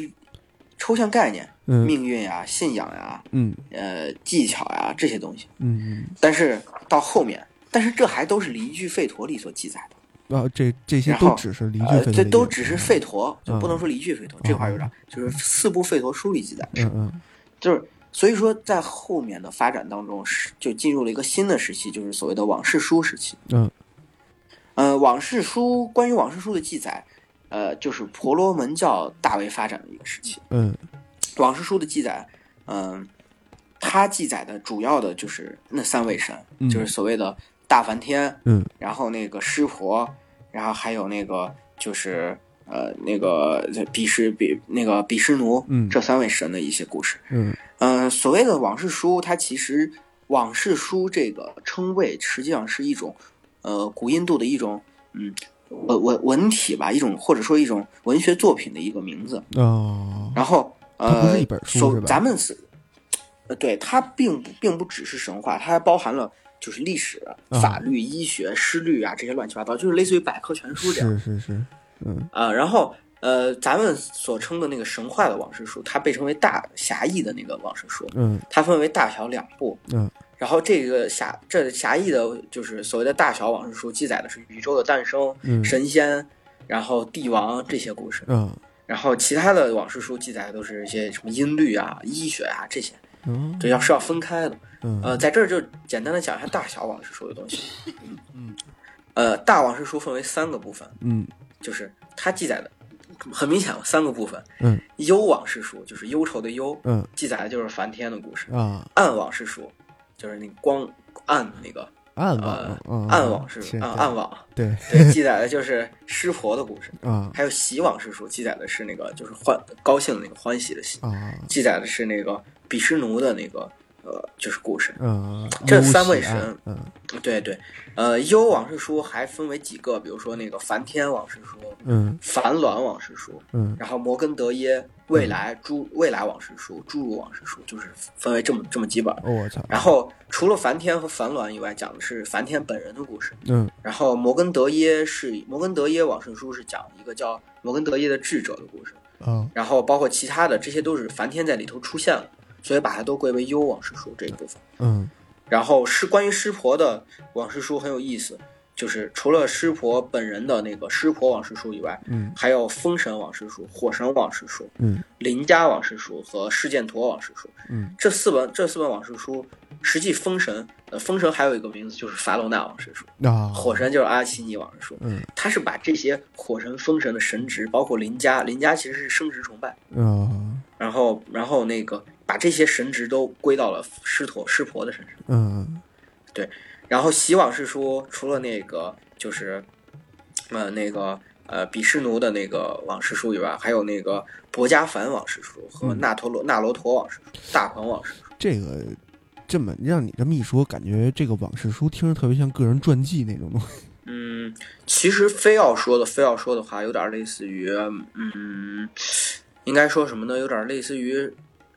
抽象概念，嗯命运呀、信仰呀、嗯呃技巧呀这些东西。嗯但是到后面，但是这还都是离句吠陀里所记载的，嗯，啊，这这些都只是离这都只是吠陀，就嗯不能说离句吠陀，这块儿有点，就是四部吠陀书里记载的，嗯嗯。就是所以说在后面的发展当中，是就进入了一个新的时期，就是所谓的往事书时期。嗯。呃，往事书关于往事书的记载，呃，就是婆罗门教大为发展的一个时期。嗯。往事书的记载，嗯、它记载的主要的就是那三位神，嗯。就是所谓的大梵天，嗯。然后那个湿婆，然后还有那个就是呃那个比什比那个比什奴，嗯这三位神的一些故事。嗯嗯、所谓的往事书，它其实往事书这个称谓实际上是一种呃古印度的一种嗯文文文体吧，一种或者说一种文学作品的一个名字。哦，然后呃，是一本书所咱们是，呃，对，它并不并不只是神话，它还包含了就是历史、啊法律、医学、诗律啊这些乱七八糟，就是类似于百科全书这样。是是是，嗯。啊、然后呃，咱们所称的那个神话的往事书，它被称为大侠义的那个往事书，嗯。它分为大小两部。嗯。然后这个侠这侠义的，就是所谓的大小往事书，记载的是宇宙的诞生、嗯。神仙，然后帝王这些故事。嗯。然后其他的往事书记载的都是一些什么音律啊、医学啊这些，嗯这要是要分开的。嗯呃，在这儿就简单的讲一下大小往事书的东西。呃，大往事书分为三个部分，嗯就是它记载的很明显了，三个部分。嗯忧往事书就是忧愁的忧，嗯记载的就是梵天的故事。啊，暗往事书就是那个光暗的那个暗呃暗往事是啊暗网，对。对，记载的就是湿婆的故事。啊。还有喜往事书记载的是那个就是欢高兴的那个欢喜的喜，啊。记载的是那个比湿奴的那个呃就是故事。嗯，这三位神嗯对对，呃，幽往事书还分为几个，比如说那个梵天往事书、嗯梵鸾往事书，嗯然后摩根德耶未来诸未来往事书、诸如往事书，就是分为这么这么几本。哦我操，然后除了梵天和梵鸾以外，讲的是梵天本人的故事。嗯然后摩根德耶是摩根德耶往事书是讲一个叫摩根德耶的智者的故事。啊然后包括其他的，这些都是梵天在里头出现了，所以把它都归为幽往事书这一部分。嗯然后是关于湿婆的往事书很有意思，就是除了湿婆本人的那个湿婆往事书以外，嗯还有风神往事书、火神往事书、嗯林家往事书和释犍陀往事书。嗯这四本这四本往事书，实际风神呃风神还有一个名字就是法罗纳往事书，啊，火神就是阿奇尼往事书。嗯他是把这些火神、风神的神职，包括林家，林家其实是生殖崇拜，嗯然后然后那个把这些神职都归到了湿陀湿婆的身上。嗯对然后洗往事书除了那个就是，呃那个呃比湿奴的那个往事书以外，还有那个博加梵往事书和嗯那陀罗那罗陀往事书、大鹏往事书。这个这么让你这么一说，感觉这个往事书听着特别像个人传记那种东西。嗯，其实非要说的非要说的话，有点类似于嗯，应该说什么呢？有点类似于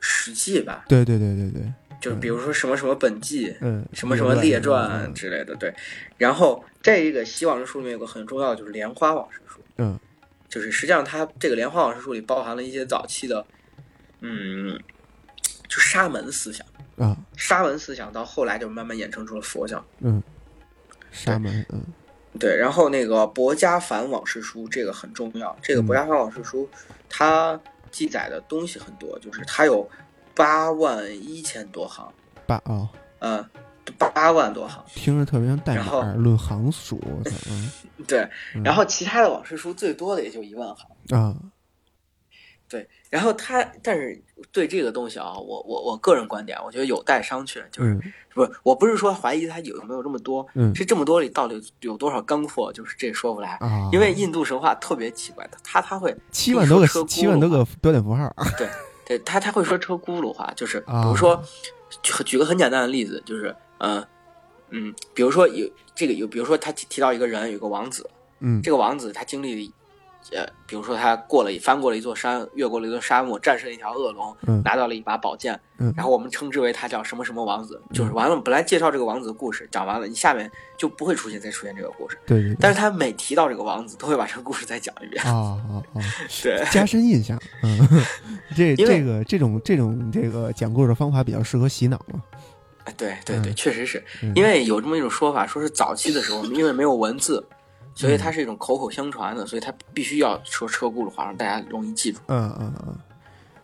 史记吧，对对对对对，就是比如说什么什么本纪。嗯，什么什么列嗯传之类的，对。然后这个西往事书里面有个很重要的就是莲花往事书，嗯就是实际上它这个莲花往事书里包含了一些早期的，嗯，就沙门思想，啊沙门思想到后来就慢慢衍生出了佛教。嗯，沙门嗯对，然后那个博家梵往事书这个很重要，这个嗯博家梵往事书它记载的东西很多，就是它有八万一千多行，八哦，呃，八万多行。听着特别像代码论行数，嗯 对，嗯然后其他的往事书最多的也就一万行。啊对，然后他，但是对这个东西啊，我我我个人观点，我觉得有待商榷。就是、嗯不是，我不是说怀疑他有没有这么多，嗯是这么多里到底有多少干货，就是这说不来。啊，因为印度神话特别奇怪的，它它会七万多个七万多个标点符号，对对，他他会说车轱辘话，就是比啊如说，举举个很简单的例子，就是呃嗯，比如说有这个有，比如说他提提到一个人，有个王子，嗯这个王子他经历呃，比如说他过了翻过了一座山，越过了一座沙漠，战胜了一条恶龙，嗯拿到了一把宝剑，嗯然后我们称之为他叫什么什么王子，就是完了。本来介绍这个王子的故事讲完了，你下面就不会出现再出现这个故事，对对对，但是他每提到这个王子，都会把这个故事再讲一遍。啊啊啊，对加深印象，嗯，这这个这种这种这个讲故事的方法比较适合洗脑嘛，哎对对对，嗯确实是嗯因为有这么一种说法，说是早期的时候，因为没有文字。所嗯以它是一种口口相传的，所以它必须要说车轱辘话，让大家容易记住。嗯嗯嗯，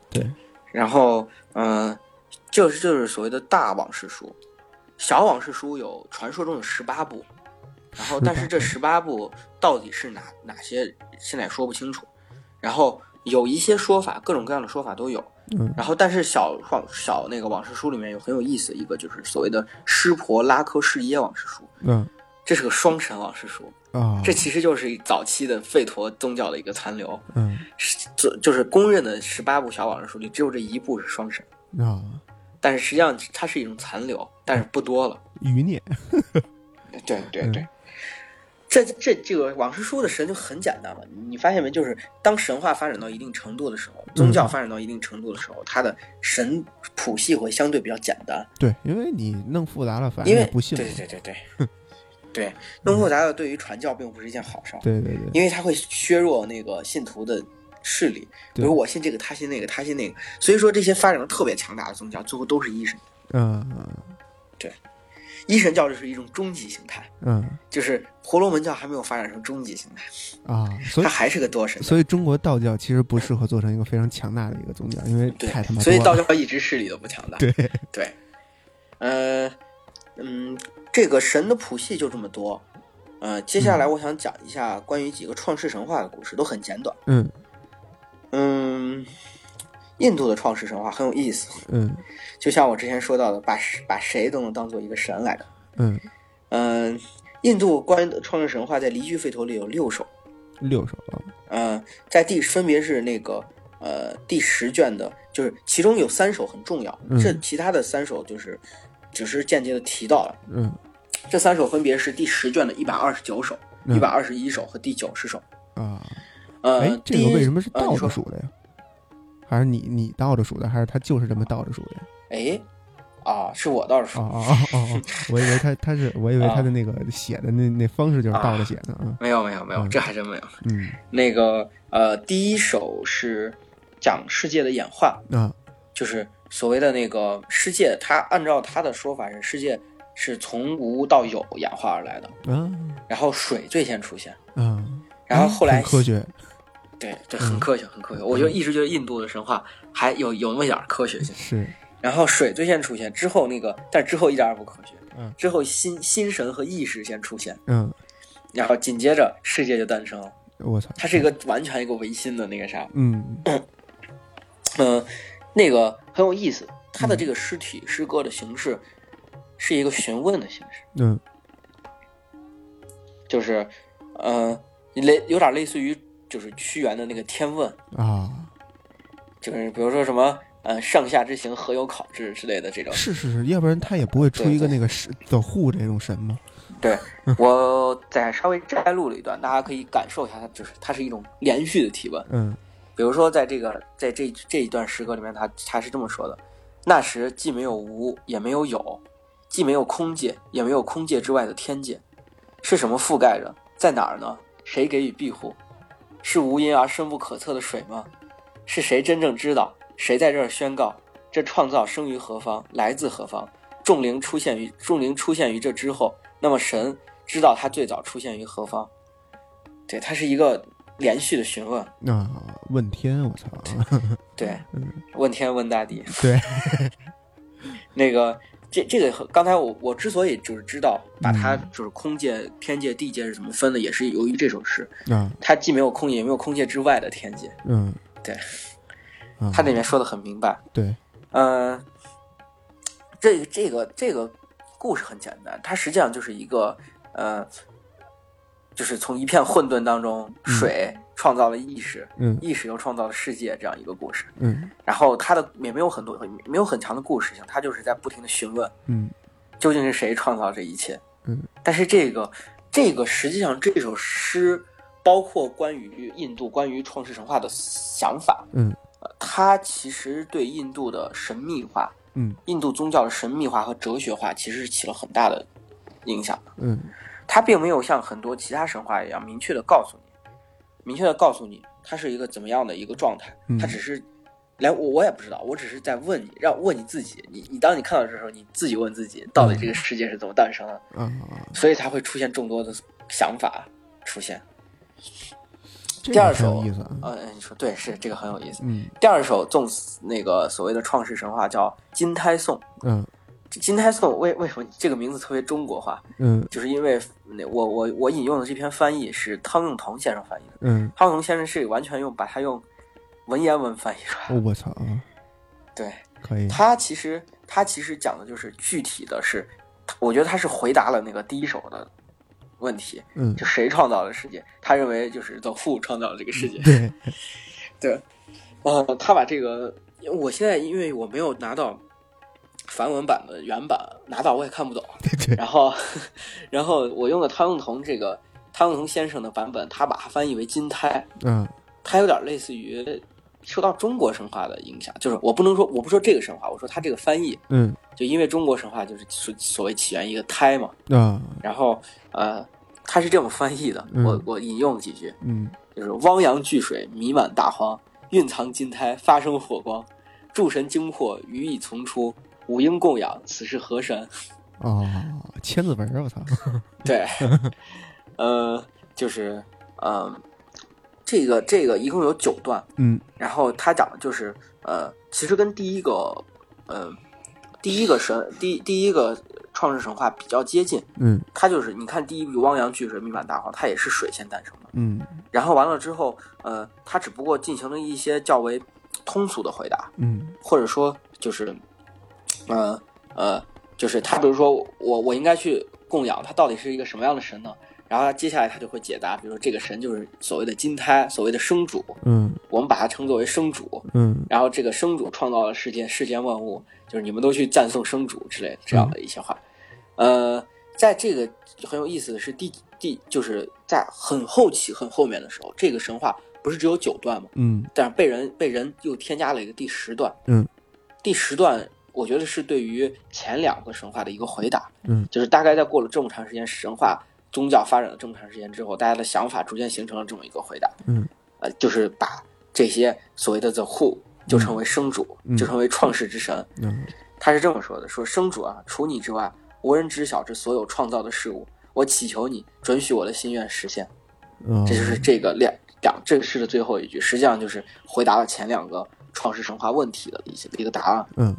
对，然后，嗯、就是就是所谓的大往事书，小往事书有传说中有十八部，然后但是这十八部到底是哪哪些，现在也说不清楚。然后有一些说法，各种各样的说法都有。嗯然后，但是小往小那个往事书里面有很有意思一个，就是所谓的湿婆拉科士耶往事书，嗯这是个双神往事书，啊，这其实就是早期的吠陀宗教的一个残留。嗯是就就是公认的十八部小往事书里，只有这一部是双神。啊但是实际上它是一种残留，但是不多了。余孽，对对嗯对，这这这个往事书的神就很简单了，你发现没？就是当神话发展到一定程度的时候，宗教发展到一定程度的时候，它的神谱系会相对比较简单，对，因为你弄复杂了，反正因为也不信，对对对对对，对弄复杂的对于传教并不是一件好事儿，对对对，因为它会削弱那个信徒的势力，比如我信这个，他信那个，他信那个，所以说这些发展的特别强大的宗教，最后都是一神。嗯嗯。一神教就是一种终极形态。嗯。就是婆罗门教还没有发展成终极形态，啊，所以它还是个多神。所以中国道教其实不适合做成一个非常强大的一个宗教，因为对太他妈，所以道教一直势力都不强大。对，对，呃，嗯，这个神的谱系就这么多。呃，接下来我想讲一下关于几个创世神话的故事，都很简短。嗯嗯，印度的创世神话很有意思，嗯就像我之前说到的，把把谁都能当做一个神来的。嗯，嗯、印度关于创世神话在离居吠陀里有六首。六首啊，呃，在第分别是那个呃第十卷的，就是其中有三首很重要，嗯这其他的三首就是只是间接的提到了。嗯这三首分别是第十卷的一百二十九首、嗯一百二十一首和第九十首。啊，呃，哎，这个为什么是倒着数的呀？还是你你倒着数的，还是他就是这么倒着数的呀？哎，啊，是我倒着数、哦哦哦哦，我以为他他是，我以为他的那个写的那那方式就是倒着写的啊。没有没有没有，嗯这还真没有。嗯那个呃，第一首是讲世界的演化，啊就是所谓的那个世界，他按照他的说法是世界是从无到有演化而来的，嗯然后水最先出现，嗯，然后后来很科学，对对，很科学，很科学。我就一直觉得印度的神话还有有那么一点儿科学性。是然后水最先出现之后，那个但之后一点也不科学。嗯之后心心神和意识先出现，嗯，然后紧接着世界就诞生了。我操，它是一个完全一个唯心的那个啥，嗯嗯、那个很有意思。他的这个诗体诗歌的形式是一个询问的形式，嗯就是呃类有点类似于就是屈原的那个《天问》，啊，就是比如说什么呃上下之行何有考之之类的这种。是是是，要不然他也不会出一个那个神的护这种神嘛，对我再稍微摘录了一段，大家可以感受一下，它就是它是一种连续的提问。嗯比如说，在这个在这这一段诗歌里面，他他是这么说的：那时既没有无，也没有有，既没有空界，也没有空界之外的天界，是什么覆盖着？在哪儿呢？谁给予庇护？是无垠而深不可测的水吗？是谁真正知道？谁在这儿宣告？这创造生于何方？来自何方？众灵出现于众灵出现于这之后，那么神知道它最早出现于何方？对，它是一个连续的询问。啊，问天，我操，对，问天问大地。对，那个这这个刚才我我之所以就是知道把它嗯。就是空界、天界、地界是怎么分的，也是由于这首诗，啊它既没有空界，也没有空界之外的天界，嗯，对，啊它里面说的很明白。对，嗯、这个这个这个故事很简单，它实际上就是一个呃，就是从一片混沌当中，水创造了意识，嗯意识又创造了世界这样一个故事。嗯然后它的也没有很多没有很强的故事性，它就是在不停的询问嗯究竟是谁创造这一切。嗯，但是这个这个实际上这首诗包括关于印度关于创世神话的想法，嗯呃它其实对印度的神秘化、嗯印度宗教的神秘化和哲学化其实是起了很大的影响的。嗯它并没有像很多其他神话一样明确的告诉你，明确的告诉你它是一个怎么样的一个状态，嗯。它只是连我我也不知道，我只是在问你，让问你自己，你你当你看到的时候，你自己问自己，到底这个世界是怎么诞生的，嗯，所以才会出现众多的想法出现。这。个第二首很有意思啊，呃，你说对，是这个很有意思。嗯。第二首纵那个所谓的创世神话叫《金胎颂》，嗯。这金泰颂为为什么这个名字特别中国化？嗯就是因为那我我我引用的这篇翻译是汤用彤先生翻译的。嗯，汤用彤先生是完全用把它用文言文翻译出来我操啊，对可以，他其实他其实讲的就是具体的是，我觉得他是回答了那个第一首的问题，嗯就谁创造了世界？他认为就是 The Who 创造了这个世界。对，对，呃，他把这个，我现在因为我没有拿到梵文版的原版，拿到我也看不懂。对对，然后，然后我用的汤用彤这个汤用彤先生的版本，他把它翻译为金胎，嗯。它有点类似于受到中国神话的影响，就是我不能说我不说这个神话，我说他这个翻译，嗯。就因为中国神话就是所所谓起源一个胎嘛，嗯然后呃，他是这么翻译的，嗯我我引用几句，嗯。就是汪洋巨水弥漫大荒，蕴藏金胎，发生火光，诸神惊惑，鱼以从出，五鹰供养，此是何神？哦，千字文儿，我操，对，呃，就是呃，这个这个一共有九段，嗯然后他讲的就是呃，其实跟第一个呃第一个神第第一个创世神话比较接近，嗯它就是你看第一个汪洋巨水密满大荒，它也是水先诞生的。嗯然后完了之后，呃，它只不过进行了一些较为通俗的回答，嗯或者说就是，呃呃，就是他比如说我我应该去供养他到底是一个什么样的神呢？然后他接下来他就会解答，比如说这个神就是所谓的金胎，所谓的生主，嗯我们把它称作为生主。嗯然后这个生主创造了世间世间万物，就是你们都去赞颂生主之类的这样的一些话。呃，在这个很有意思的是第第就是在很后期很后面的时候，这个神话不是只有九段吗？嗯但是被人被人又添加了一个第十段。嗯，第十段我觉得是对于前两个神话的一个回答。嗯，就是大概在过了这么长时间神话宗教发展了这么长时间之后，大家的想法逐渐形成了这么一个回答。嗯，呃，就是把这些所谓的 The Who 就称为生主，嗯就称为创世之神。嗯他是这么说的：说生主啊，除你之外，无人知晓这所有创造的事物。我祈求你准许我的心愿实现。嗯，这就是这个两两这个诗的最后一句，实际上就是回答了前两个创世神话问题的一些一个答案。嗯，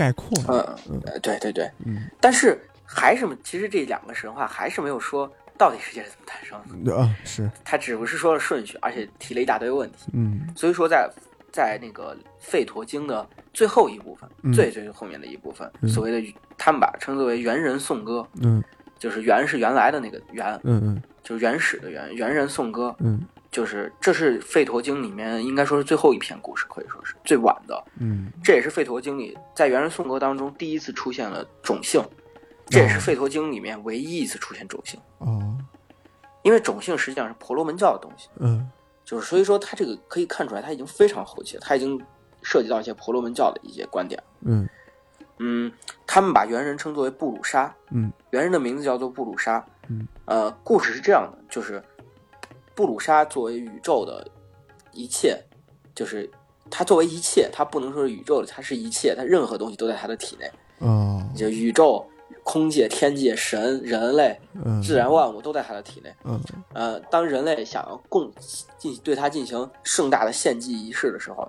概括了，嗯，呃对对对，嗯。但是还是其实这两个神话还是没有说到底世界是怎么诞生的，啊是，他只不是说了顺序，而且提了一大堆问题。嗯。所以说在在那个《吠陀经》的最后一部分，嗯。最最后面的一部分，嗯。所谓的他们把称之为猿人颂歌，嗯。就是猿是原来的那个猿，嗯嗯。就是原始的猿，猿人颂歌，嗯就是这是《吠陀经》里面应该说是最后一篇故事，可以说是最晚的。嗯这也是《吠陀经》里在猿人颂歌当中第一次出现了种姓，这也是《吠陀经》里面唯一一次出现种姓。哦因为种姓实际上是婆罗门教的东西，嗯就是所以说它这个可以看出来，它已经非常后期了，它已经涉及到一些婆罗门教的一些观点。嗯嗯，他们把猿人称作为布鲁沙，嗯猿人的名字叫做布鲁沙。嗯，呃，故事是这样的，就是布鲁莎作为宇宙的一切，就是它作为一切，它不能说是宇宙的，它是一切，它任何东西都在它的体内，哦就宇宙、空界、天界、神、人类、嗯自然万物都在它的体内。嗯呃，当人类想要共进对它进行盛大的献祭仪式的时候，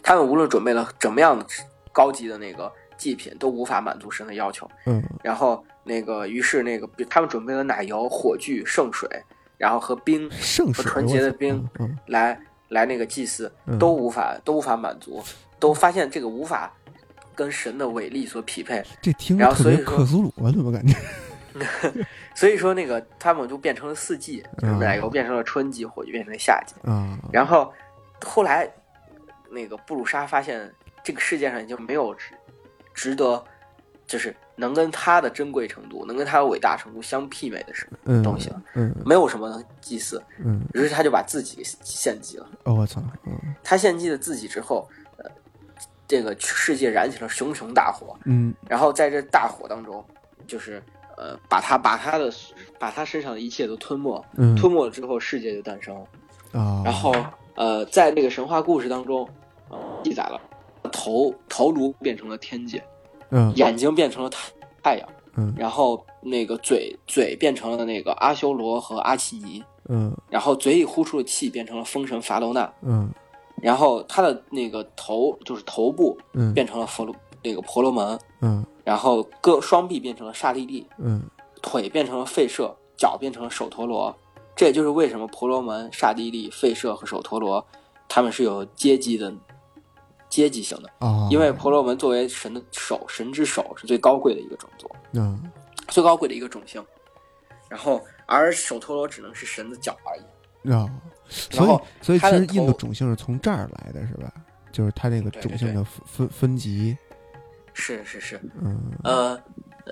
他们无论准备了怎么样的高级的那个祭品，都无法满足神的要求。嗯然后那个，于是那个他们准备了奶油、火炬、圣水，然后和冰圣和纯洁的冰嗯来来那个祭祀嗯，都无法都无法满足，都发现这个无法跟神的伟力所匹配，这听着特别然后所以说克苏鲁啊，怎么感觉？所以说那个他们就变成了四季，就是嗯奶油变成了春季，火就变成了夏季。嗯，然后后来那个布鲁莎发现这个世界上已经没有值值得，就是能跟他的珍贵程度，能跟他的伟大程度相媲美的什么嗯东西了，嗯没有什么能祭祀。嗯，于是他就把自己献祭了。哦我操，嗯他献祭了自己之后，呃，这个世界燃起了熊熊大火，嗯然后在这大火当中，就是呃，把他把他的把他身上的一切都吞没，嗯吞没了之后，世界就诞生了。啊，然后呃，在那个神话故事当中，呃，记载了头头颅变成了天界，嗯。眼睛变成了太太阳，嗯。然后那个嘴嘴变成了那个阿修罗和阿奇尼，嗯。然后嘴里呼出的气变成了风神法罗那，嗯。然后他的那个头就是头部嗯。变成了佛罗那个婆罗门，嗯。然后各双臂变成了刹利利，嗯。腿变成了吠舍，脚变成了首陀罗。这也就是为什么婆罗门、刹利利、吠舍和首陀罗，他们是有阶级的阶级性的。啊，因为婆罗门作为神的手，神之手是最高贵的一个种族，嗯最高贵的一个种姓。然后，而首陀罗只能是神的脚而已。啊，所以然后所以其他的实印度种姓是从这儿来的，是吧？就是它这个种姓的分分分级，是是是，嗯呃，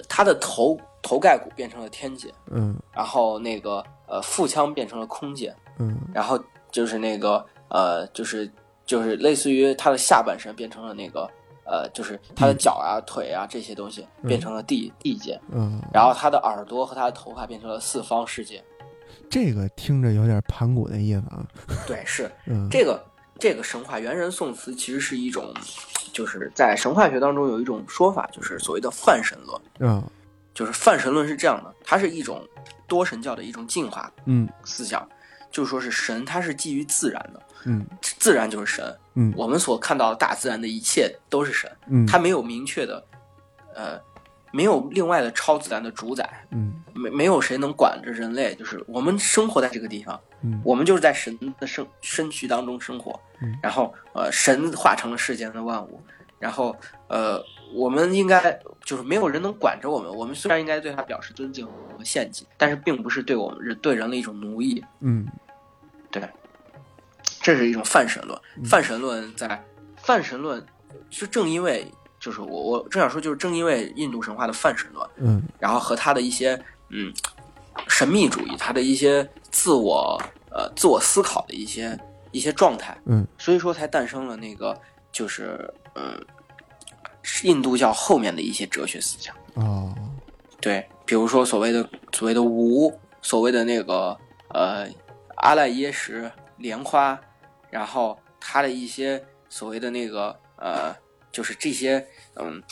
他的头头盖骨变成了天界，嗯然后那个呃腹腔变成了空界，嗯然后就是那个呃，就是就是类似于他的下半身变成了那个呃，就是他的脚啊、腿啊这些东西变成了地地界，嗯，然后他的耳朵和他的头发变成了四方世界。这个听着有点盘古那意思啊，对，是 嗯这个这个神话猿人宋词其实是一种，就是在神话学当中有一种说法，就是所谓的泛神论。嗯就是泛神论是这样的，它是一种多神教的一种进化嗯思想，就是说是神它是基于自然的，嗯。自然就是神。嗯。我们所看到的大自然的一切都是神，嗯，它没有明确的，呃，没有另外的超自然的主宰，嗯。没没有谁能管着人类，就是我们生活在这个地方，嗯。我们就是在神的身身躯当中生活。嗯，然后呃，神化成了世间的万物，然后呃，我们应该就是没有人能管着我们，我们虽然应该对他表示尊敬和献祭，但是并不是对我们人对人的一种奴役，嗯。对，这是一种泛神论。嗯泛神论在泛神论，就正因为就是我我正想说，就是正因为印度神话的泛神论，嗯然后和他的一些嗯神秘主义，他的一些自我呃自我思考的一些一些状态，嗯所以说才诞生了那个就是嗯印度教后面的一些哲学思想。哦对，比如说所谓的所谓的无，所谓的那个呃阿赖耶识、莲花，然后他的一些所谓的那个呃，就是这些嗯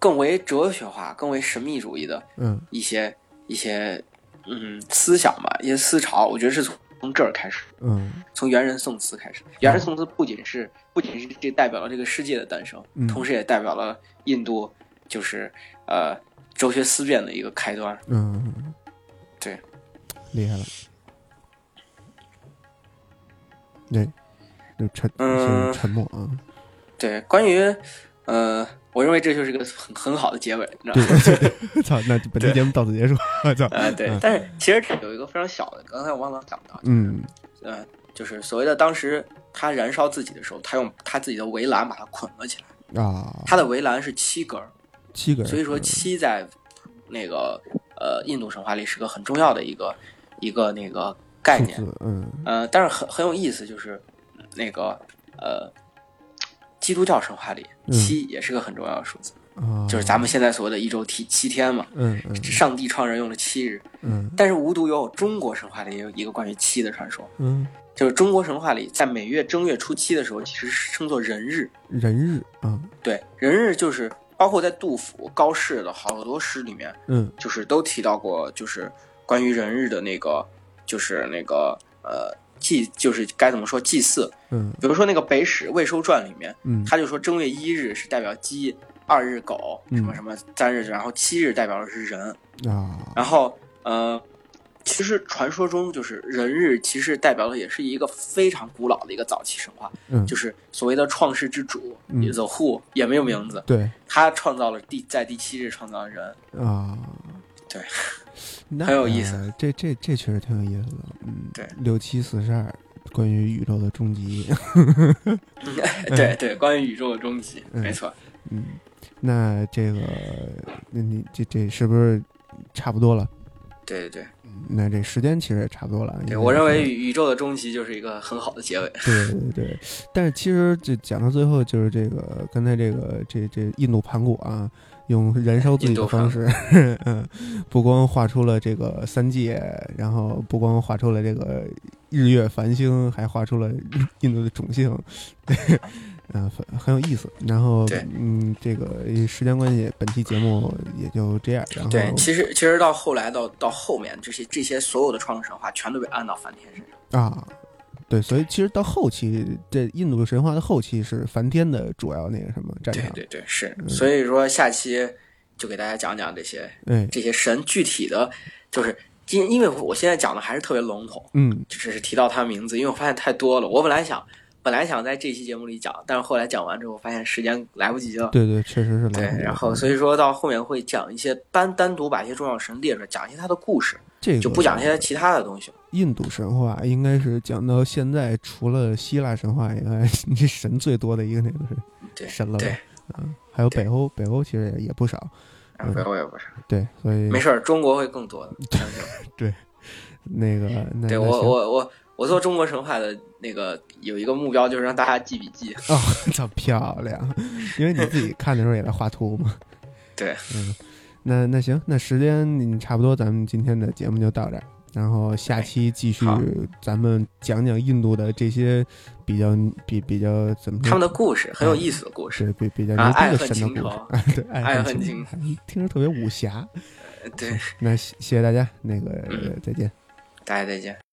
更为哲学化、更为神秘主义的嗯一些一些嗯思想吧，一些思潮，我觉得是从从这儿开始，嗯从猿人宋词开始。猿人宋词不仅是不仅是这代表了这个世界的诞生，嗯同时也代表了印度就是呃哲学思辨的一个开端。嗯，对，厉害了。对，就沉嗯。沉默啊。对，关于呃，我认为这就是个很很好的结尾，你知道吗？对，操，那本期节目到此结束。我 操，呃，对，但是其实有一个非常小的，刚才我忘了讲到，嗯。呃，就是所谓的当时他燃烧自己的时候，他用他自己的围栏把它捆了起来，啊，他的围栏是七根儿，七根，所以说七在那个呃印度神话里是个很重要的一个一个那个概念，嗯。呃，但是很很有意思，就是那个呃基督教神话里嗯。七也是个很重要的数字，啊，就是咱们现在所谓的一周七七天嘛，嗯嗯上帝创人用了七日，嗯。但是无独有偶，中国神话里也有一个关于七的传说。嗯，就是中国神话里，在每月正月初七的时候，其实是称作人日。人日啊，对，人日就是包括在杜甫、高适的好多诗里面，嗯就是都提到过，就是关于人日的那个，就是那个呃祭，就是该怎么说祭祀。嗯。比如说那个《北史魏收传》里面，嗯。他就说正月一日是代表鸡，二日狗，嗯。什么什么三日，然后七日代表的是人。啊，然后呃，其实传说中就是人日，其实代表的也是一个非常古老的一个早期神话，嗯。就是所谓的创世之主、嗯。The Who 也没有名字，对。他创造了第在第七日创造了人，啊，对，那很有意思。这这这确实挺有意思的，嗯，对，六七四十二，关于宇宙的终极，对对，关于宇宙的终极，嗯没错，嗯，那这个，那你这这是不是差不多了？对对对那这时间其实也差不多了。对，我认为宇宇宙的终极就是一个很好的结尾，对对对，但是其实这讲到最后，就是这个刚才这个这这印度盘古啊，用燃烧自己的方式，嗯，不光画出了这个三界，然后不光画出了这个日月繁星，还画出了印度的种姓，对，啊，很很有意思。然后嗯，这个时间关系，本期节目也就这样。然后对，其实其实到后来到到后面这些这些所有的创世神话全都被按到梵天身上，啊，对，所以其实到后期，这印度神话的后期是梵天的主要那个什么战场。对对对，是，嗯所以说下期就给大家讲讲这些嗯，这些神具体的，就是因因为我现在讲的还是特别笼统，嗯只是提到他名字，因为我发现太多了。我本来想本来想在这期节目里讲，但是后来讲完之后发现时间来不及了。对对，确实是对然后所以说到后面会讲一些单单独把一些重要神列出来，讲一些他的故事，这个就不讲一些其他的东西了。印度神话应该是讲到现在，除了希腊神话以外，这神最多的一个那个神了吧对，嗯，还有北欧，北欧其实也也不少，然后我也不少，对，所以没事儿，中国会更多的。相信我那个那对我我我我做中国神话的那个有一个目标，就是让大家记笔记。哦，操漂亮，因为你自己看的时候也在画图嘛，对，嗯，那那行，那时间你差不多，咱们今天的节目就到这儿。然后下期继续咱们讲讲印度的这些比较比比较怎么说他们的故事很有意思的故事。是比比较啊牛逼的爱恨情神的故事 对，爱爱恨恨情仇，听着特别武侠。对，那谢谢谢大家，那个嗯再见。大家再见。